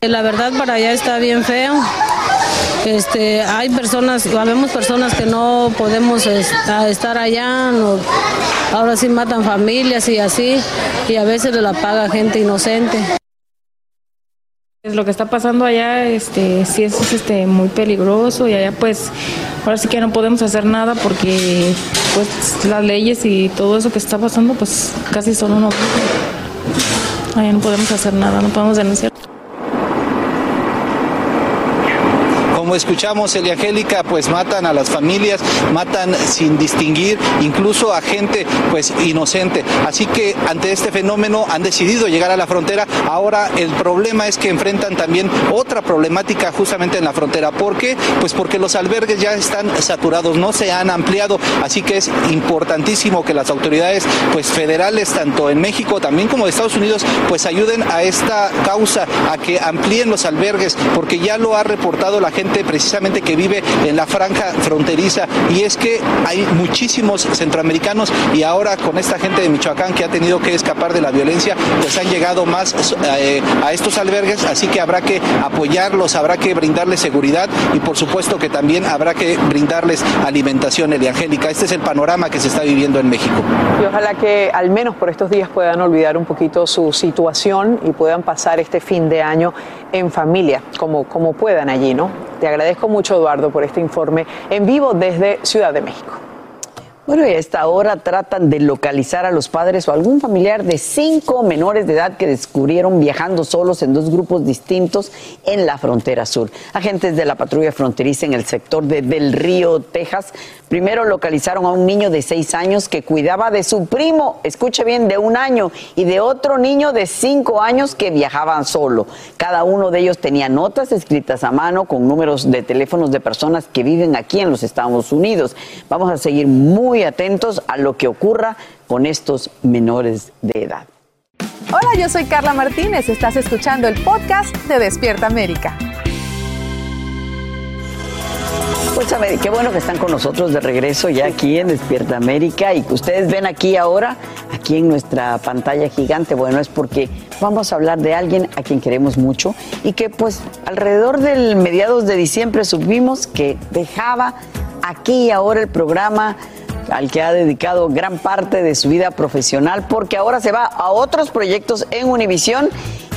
La verdad para allá está bien feo. Este, hay personas, habemos personas que no podemos esta- estar allá, ahora sí matan familias y así, y a veces la paga gente inocente. Lo que está pasando allá, este, sí es este, muy peligroso y allá pues ahora sí que no podemos hacer nada porque pues las leyes y todo eso que está pasando pues casi son uno. Allá no podemos hacer nada, no podemos denunciar. Escuchamos, Elia Angélica, pues matan a las familias, matan sin distinguir, incluso a gente pues inocente. Así que ante este fenómeno han decidido llegar a la frontera. Ahora el problema es que enfrentan también otra problemática justamente en la frontera. ¿Por qué? Pues porque los albergues ya están saturados, no se han ampliado, así que es importantísimo que las autoridades pues federales tanto en México también como de Estados Unidos pues ayuden a esta causa a que amplíen los albergues porque ya lo ha reportado la gente precisamente que vive en la franja fronteriza y es que hay muchísimos centroamericanos y ahora con esta gente de Michoacán que ha tenido que escapar de la violencia pues han llegado más eh, a estos albergues así que habrá que apoyarlos, habrá que brindarles seguridad y por supuesto que también habrá que brindarles alimentación, Eliangélica. Este es el panorama que se está viviendo en México. Y ojalá que al menos por estos días puedan olvidar un poquito su situación y puedan pasar este fin de año en familia, como, como puedan allí, ¿no? Te agradezco mucho, Eduardo, por este informe en vivo desde Ciudad de México. Bueno, y a esta hora tratan de localizar a los padres o algún familiar de cinco menores de edad que descubrieron viajando solos en dos grupos distintos en la frontera sur. Agentes de la patrulla fronteriza en el sector de Del Río, Texas, primero localizaron a un niño de seis años que cuidaba de su primo, escuche bien, de un año, y de otro niño de cinco años que viajaban solo. Cada uno de ellos tenía notas escritas a mano con números de teléfonos de personas que viven aquí en los Estados Unidos. Vamos a seguir muy muy atentos a lo que ocurra con estos menores de edad. Hola, yo soy Carla Martínez. Estás escuchando el podcast de Despierta América. Pues a ver, qué bueno que están con nosotros de regreso ya aquí en Despierta América y que ustedes ven aquí ahora, aquí en nuestra pantalla gigante. Bueno, es porque vamos a hablar de alguien a quien queremos mucho y que pues alrededor del mediados de diciembre supimos que dejaba aquí y ahora el programa al que ha dedicado gran parte de su vida profesional, porque ahora se va a otros proyectos en Univisión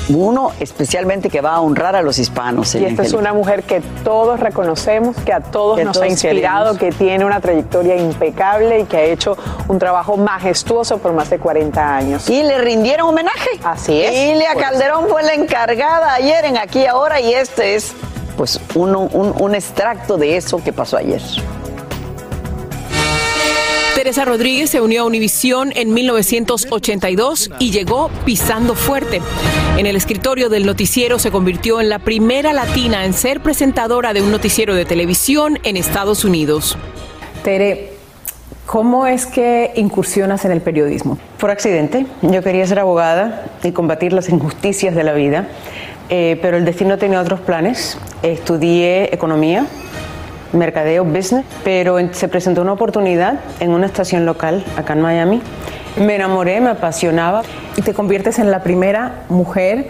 uno especialmente que va a honrar a los hispanos. Y esta es una mujer que todos reconocemos, que a todos nos ha inspirado, que tiene una trayectoria impecable y que ha hecho un trabajo majestuoso por más de 40 años. Y le rindieron homenaje. Así es. Ilia Calderón fue la encargada ayer en Aquí Ahora y este es pues un, un extracto de eso que pasó ayer. Teresa Rodríguez se unió a Univisión en 1982 y llegó pisando fuerte. En el escritorio del noticiero se convirtió en la primera latina en ser presentadora de un noticiero de televisión en Estados Unidos. Tere, ¿cómo es que incursionas en el periodismo? Por accidente. Yo quería ser abogada y combatir las injusticias de la vida, eh, pero el destino tenía otros planes. Estudié economía mercadeo, business, pero se presentó una oportunidad en una estación local acá en Miami. Me enamoré, me apasionaba. Y te conviertes en la primera mujer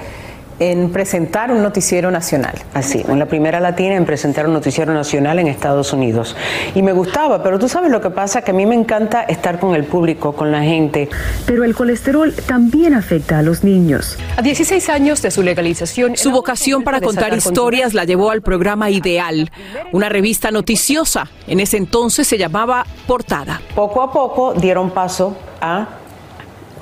en presentar un noticiero nacional. Así, en la primera latina en presentar un noticiero nacional en Estados Unidos. Y me gustaba, pero tú sabes lo que pasa, que a mí me encanta estar con el público, con la gente. Pero el colesterol también afecta a los niños. A 16 años de su legalización, su vocación para contar historias la llevó al programa Ideal, una revista noticiosa. En ese entonces se llamaba Portada. Poco a poco dieron paso a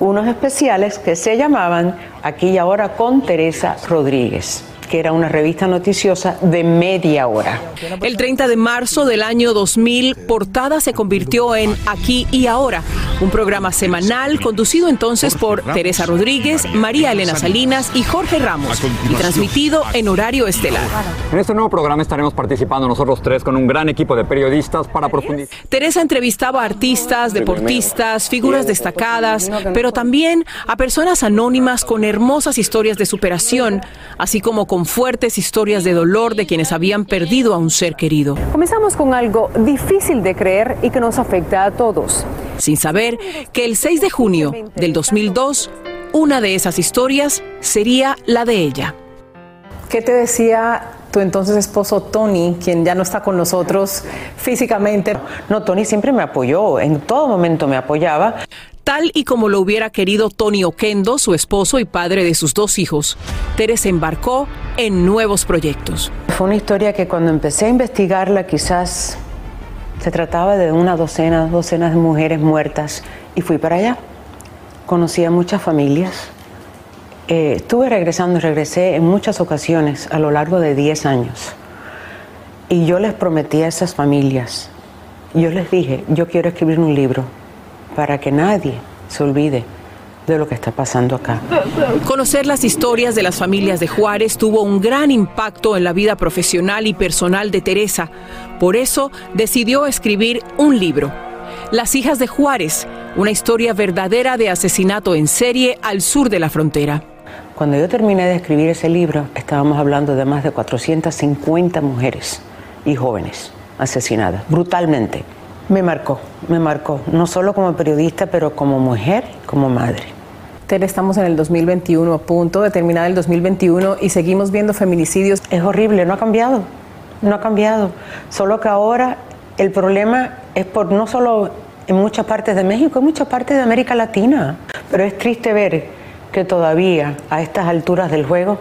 unos especiales que se llamaban Aquí y ahora con Teresa Rodríguez que era una revista noticiosa de media hora. El 30 de marzo del año 2000, Portada se convirtió en Aquí y Ahora, un programa semanal conducido entonces por Teresa Rodríguez, María Elena Salinas y Jorge Ramos, y transmitido en horario estelar. En este nuevo programa estaremos participando nosotros tres con un gran equipo de periodistas para profundizar. Teresa entrevistaba a artistas, deportistas, figuras destacadas, pero también a personas anónimas con hermosas historias de superación, así como con con fuertes historias de dolor de quienes habían perdido a un ser querido. Comenzamos con algo difícil de creer y que nos afecta a todos. Sin saber que el 6 de junio del 2002, una de esas historias sería la de ella. ¿Qué te decía tu entonces esposo Tony, quien ya no está con nosotros físicamente? No, Tony siempre me apoyó, en todo momento me apoyaba tal y como lo hubiera querido Tony Oquendo, su esposo y padre de sus dos hijos. Teresa embarcó en nuevos proyectos. Fue una historia que cuando empecé a investigarla quizás se trataba de una docena, docenas de mujeres muertas y fui para allá. Conocí a muchas familias. Eh, estuve regresando y regresé en muchas ocasiones a lo largo de 10 años. Y yo les prometí a esas familias, yo les dije, yo quiero escribir un libro para que nadie se olvide de lo que está pasando acá. Conocer las historias de las familias de Juárez tuvo un gran impacto en la vida profesional y personal de Teresa. Por eso decidió escribir un libro, Las hijas de Juárez, una historia verdadera de asesinato en serie al sur de la frontera. Cuando yo terminé de escribir ese libro, estábamos hablando de más de 450 mujeres y jóvenes asesinadas brutalmente. Me marcó, me marcó, no solo como periodista, pero como mujer, como madre. Tere, estamos en el 2021, a punto de terminar el 2021 y seguimos viendo feminicidios. Es horrible, no ha cambiado, no ha cambiado. Solo que ahora el problema es por no solo en muchas partes de México, en muchas partes de América Latina. Pero es triste ver que todavía a estas alturas del juego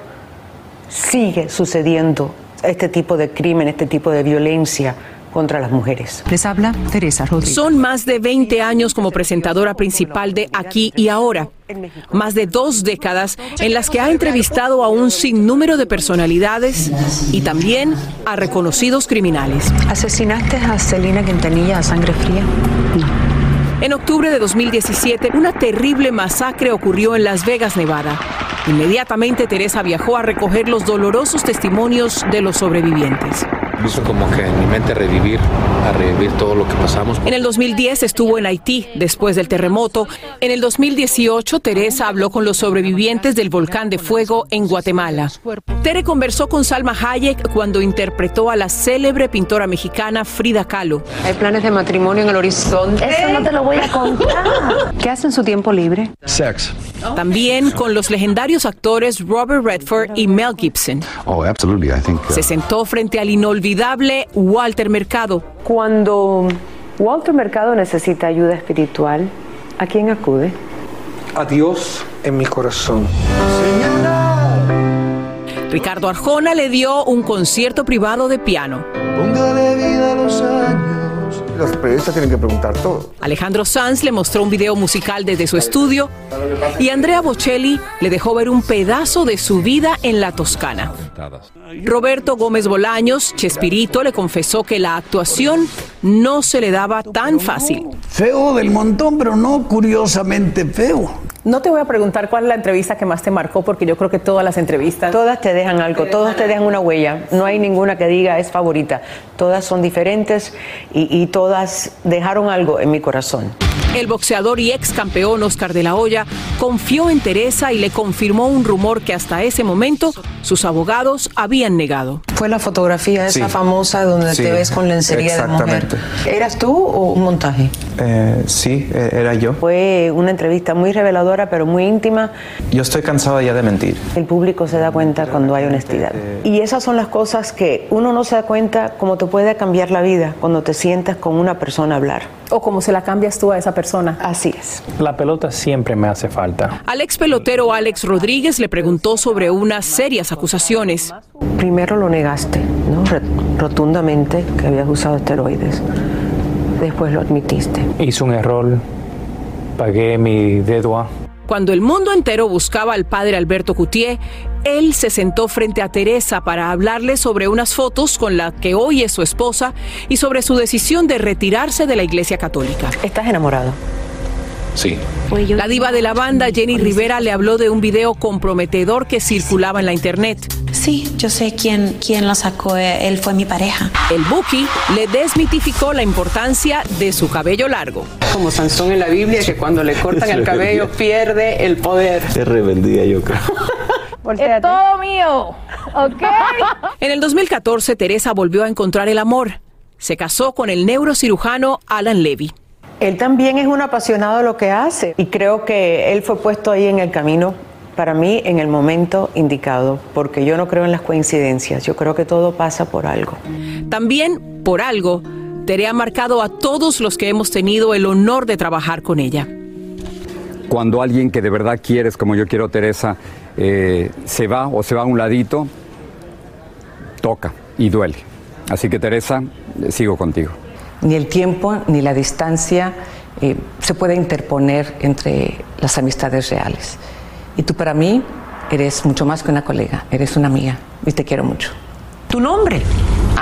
sigue sucediendo este tipo de crimen, este tipo de violencia contra las mujeres. Les habla Teresa Rodríguez. Son más de 20 años como presentadora principal de Aquí y Ahora. Más de dos décadas en las que ha entrevistado a un sinnúmero de personalidades y también a reconocidos criminales. ¿Asesinaste a Celina Quintanilla a sangre fría? En octubre de 2017, una terrible masacre ocurrió en Las Vegas, Nevada. Inmediatamente Teresa viajó a recoger los dolorosos testimonios de los sobrevivientes. Hizo como que en mi mente revivir, a revivir todo lo que pasamos. En el 2010 estuvo en Haití después del terremoto. En el 2018 Teresa habló con los sobrevivientes del volcán de fuego en Guatemala. Tere conversó con Salma Hayek cuando interpretó a la célebre pintora mexicana Frida Kahlo. Hay planes de matrimonio en el horizonte. Eso no te lo voy a contar. ¿Qué hace en su tiempo libre? Sex. También con los legendarios actores Robert Redford y Mel Gibson. Oh, absolutely. I think. uh, Se sentó frente al inolvidable Walter Mercado. Cuando Walter Mercado necesita ayuda espiritual, ¿a quién acude? a Dios en mi corazón. Ricardo Arjona le dio un concierto privado de piano. Póngale vida a los años. Los periodistas tienen que preguntar todo. Alejandro Sanz le mostró un video musical desde su estudio y Andrea Bocelli le dejó ver un pedazo de su vida en la Toscana. Roberto Gómez Bolaños, Chespirito, le confesó que la actuación no se le daba tan fácil. Feo del montón, pero no curiosamente feo. No te voy a preguntar cuál es la entrevista que más te marcó, porque yo creo que todas las entrevistas... Todas te dejan algo, todas te dejan una huella. No hay ninguna que diga es favorita. Todas son diferentes y, y todas dejaron algo en mi corazón. El boxeador y ex campeón Oscar de la Hoya confió en Teresa y le confirmó un rumor que hasta ese momento sus abogados habían negado. Fue la fotografía esa Sí. famosa donde Sí, te ves con lencería de mujer. exactamente. ¿Eras tú o un montaje? Eh, sí, eh, era yo. Fue una entrevista muy reveladora, pero muy íntima. Yo estoy cansado ya de mentir. El público se da cuenta cuando hay honestidad. Y esas son las cosas que uno no se da cuenta cómo te puede cambiar la vida cuando te sientas con una persona a hablar. O cómo se la cambias tú a esa persona. Así es. La pelota siempre me hace falta. Al ex pelotero Alex Rodríguez le preguntó sobre unas serias acusaciones. Primero lo negaste, ¿no? Rotundamente que habías usado esteroides. Después lo admitiste. Hice un error, pagué mi deuda. Cuando el mundo entero buscaba al padre Alberto Coutier, él se sentó frente a Teresa para hablarle sobre unas fotos con la que hoy es su esposa y sobre su decisión de retirarse de la Iglesia Católica. ¿Estás enamorado? Sí. La diva de la banda, Jenny Rivera, le habló de un video comprometedor que circulaba en la internet. Sí, yo sé quién, quién lo sacó. eh, Él fue mi pareja. El Buki le desmitificó la importancia de su cabello largo. Como Sansón en la Biblia, que cuando le cortan el cabello pierde el poder. Es rebeldía, yo creo. Es todo mío, ¿ok? En el 2014, Teresa volvió a encontrar el amor. Se casó con el neurocirujano Alan Levy. Él también es un apasionado de lo que hace y creo que él fue puesto ahí en el camino para mí en el momento indicado, porque yo no creo en las coincidencias, yo creo que todo pasa por algo. También, por algo, Tere ha marcado a todos los que hemos tenido el honor de trabajar con ella. Cuando alguien que de verdad quieres, como yo quiero Teresa, eh, se va o se va a un ladito, toca y duele. Así que Teresa, sigo contigo. Ni el tiempo ni la distancia eh, se puede interponer entre las amistades reales. Y tú para mí eres mucho más que una colega, eres una amiga y te quiero mucho. ¿Tu nombre?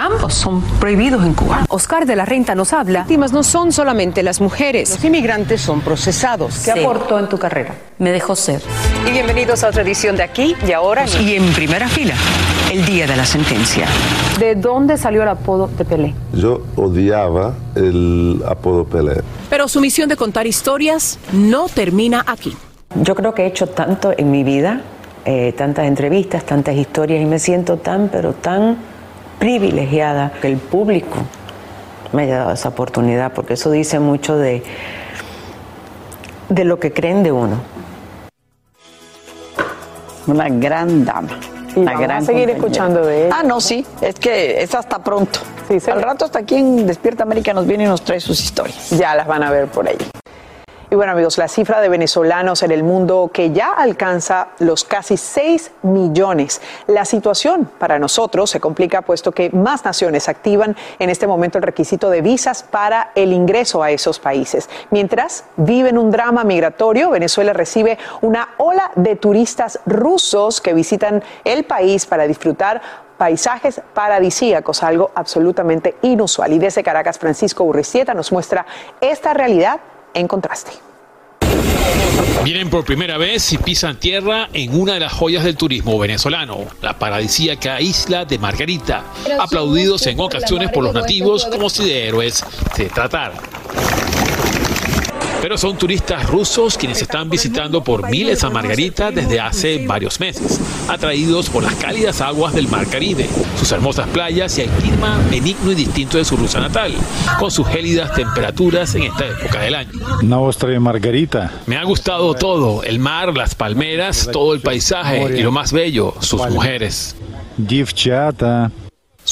Ambos son prohibidos en Cuba. Oscar de la Renta nos habla. Víctimas no son solamente las mujeres. Los inmigrantes son procesados. ¿Qué aportó en tu carrera? Me dejó ser. Y bienvenidos a otra edición de Aquí y Ahora. Y en primera fila, el día de la sentencia. ¿De dónde salió el apodo de Pelé? Yo odiaba el apodo Pelé. Pero su misión de contar historias no termina aquí. Yo creo que he hecho tanto en mi vida, eh, tantas entrevistas, tantas historias, y me siento tan, pero tan privilegiada que el público me haya dado esa oportunidad, porque eso dice mucho de, de lo que creen de uno. Una gran dama. Y una vamos gran a seguir compañera. escuchando de ella. Ah, no, sí, es que es hasta pronto. Al rato hasta aquí en Despierta América nos viene y nos trae sus historias. Ya las van a ver por ahí. Y bueno amigos, la cifra de venezolanos en el mundo que ya alcanza los casi 6 millones. La situación para nosotros se complica puesto que más naciones activan en este momento el requisito de visas para el ingreso a esos países. Mientras viven un drama migratorio, Venezuela recibe una ola de turistas rusos que visitan el país para disfrutar paisajes paradisíacos, algo absolutamente inusual. Y desde Caracas, Francisco Urricieta nos muestra esta realidad en contraste. Vienen por primera vez y pisan tierra en una de las joyas del turismo venezolano, la paradisíaca isla de Margarita, aplaudidos en ocasiones por los nativos como si de héroes se tratara. Pero son turistas rusos quienes están visitando por miles a Margarita desde hace varios meses, atraídos por las cálidas aguas del Mar Caribe, sus hermosas playas y el clima benigno y distinto de su Rusia natal, con sus gélidas temperaturas en esta época del año. Margarita. Me ha gustado todo, el mar, las palmeras, todo el paisaje y lo más bello, sus mujeres.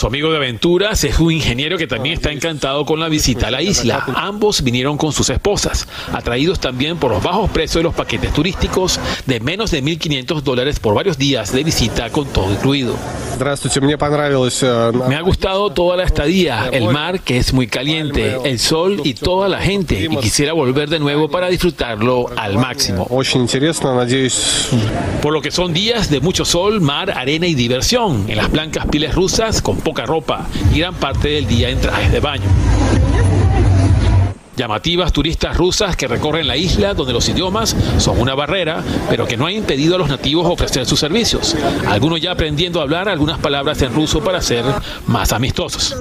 Su amigo de aventuras es un ingeniero que también está encantado con la visita a la isla. Ambos vinieron con sus esposas, atraídos también por los bajos precios de los paquetes turísticos de menos de 1.500 dólares por varios días de visita con todo incluido. Me ha gustado toda la estadía, el mar que es muy caliente, el sol y toda la gente y quisiera volver de nuevo para disfrutarlo al máximo. Por lo que son días de mucho sol, mar, arena y diversión en las blancas piles rusas con poca ropa y gran parte del día en trajes de baño. Llamativas turistas rusas que recorren la isla donde los idiomas son una barrera, pero que no ha impedido a los nativos ofrecer sus servicios. Algunos ya aprendiendo a hablar algunas palabras en ruso para ser más amistosos.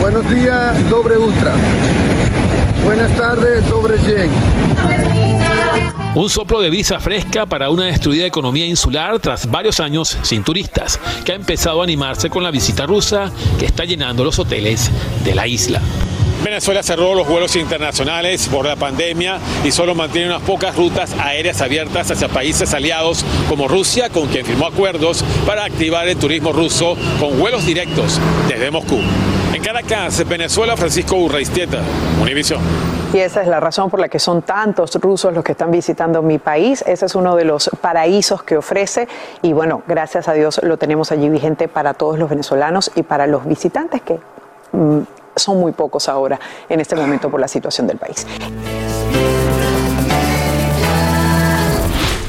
Buenos días, doble ultra. Buenas tardes, doble yen. Un soplo de brisa fresca para una destruida economía insular tras varios años sin turistas, que ha empezado a animarse con la visita rusa que está llenando los hoteles de la isla. Venezuela cerró los vuelos internacionales por la pandemia y solo mantiene unas pocas rutas aéreas abiertas hacia países aliados como Rusia, con quien firmó acuerdos para activar el turismo ruso con vuelos directos desde Moscú. Caracas, Venezuela, Francisco Urreistieta, Univisión. Y esa es la razón por la que son tantos rusos los que están visitando mi país. Ese es uno de los paraísos que ofrece y bueno, gracias a Dios lo tenemos allí vigente para todos los venezolanos y para los visitantes que mm, son muy pocos ahora en este momento por la situación del país.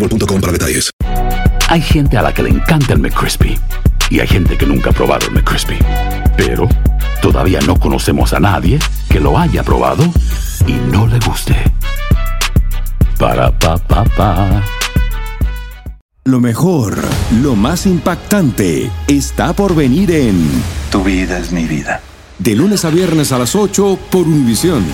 boostmobile.com para detalles. Hay gente a la que le encanta el McCrispy y hay gente que nunca ha probado el McCrispy. Pero todavía no conocemos a nadie que lo haya probado y no le guste. Para pa pa pa. Lo mejor, lo más impactante, está por venir en Tu vida es mi vida. De lunes a viernes a las 8 por Univisión.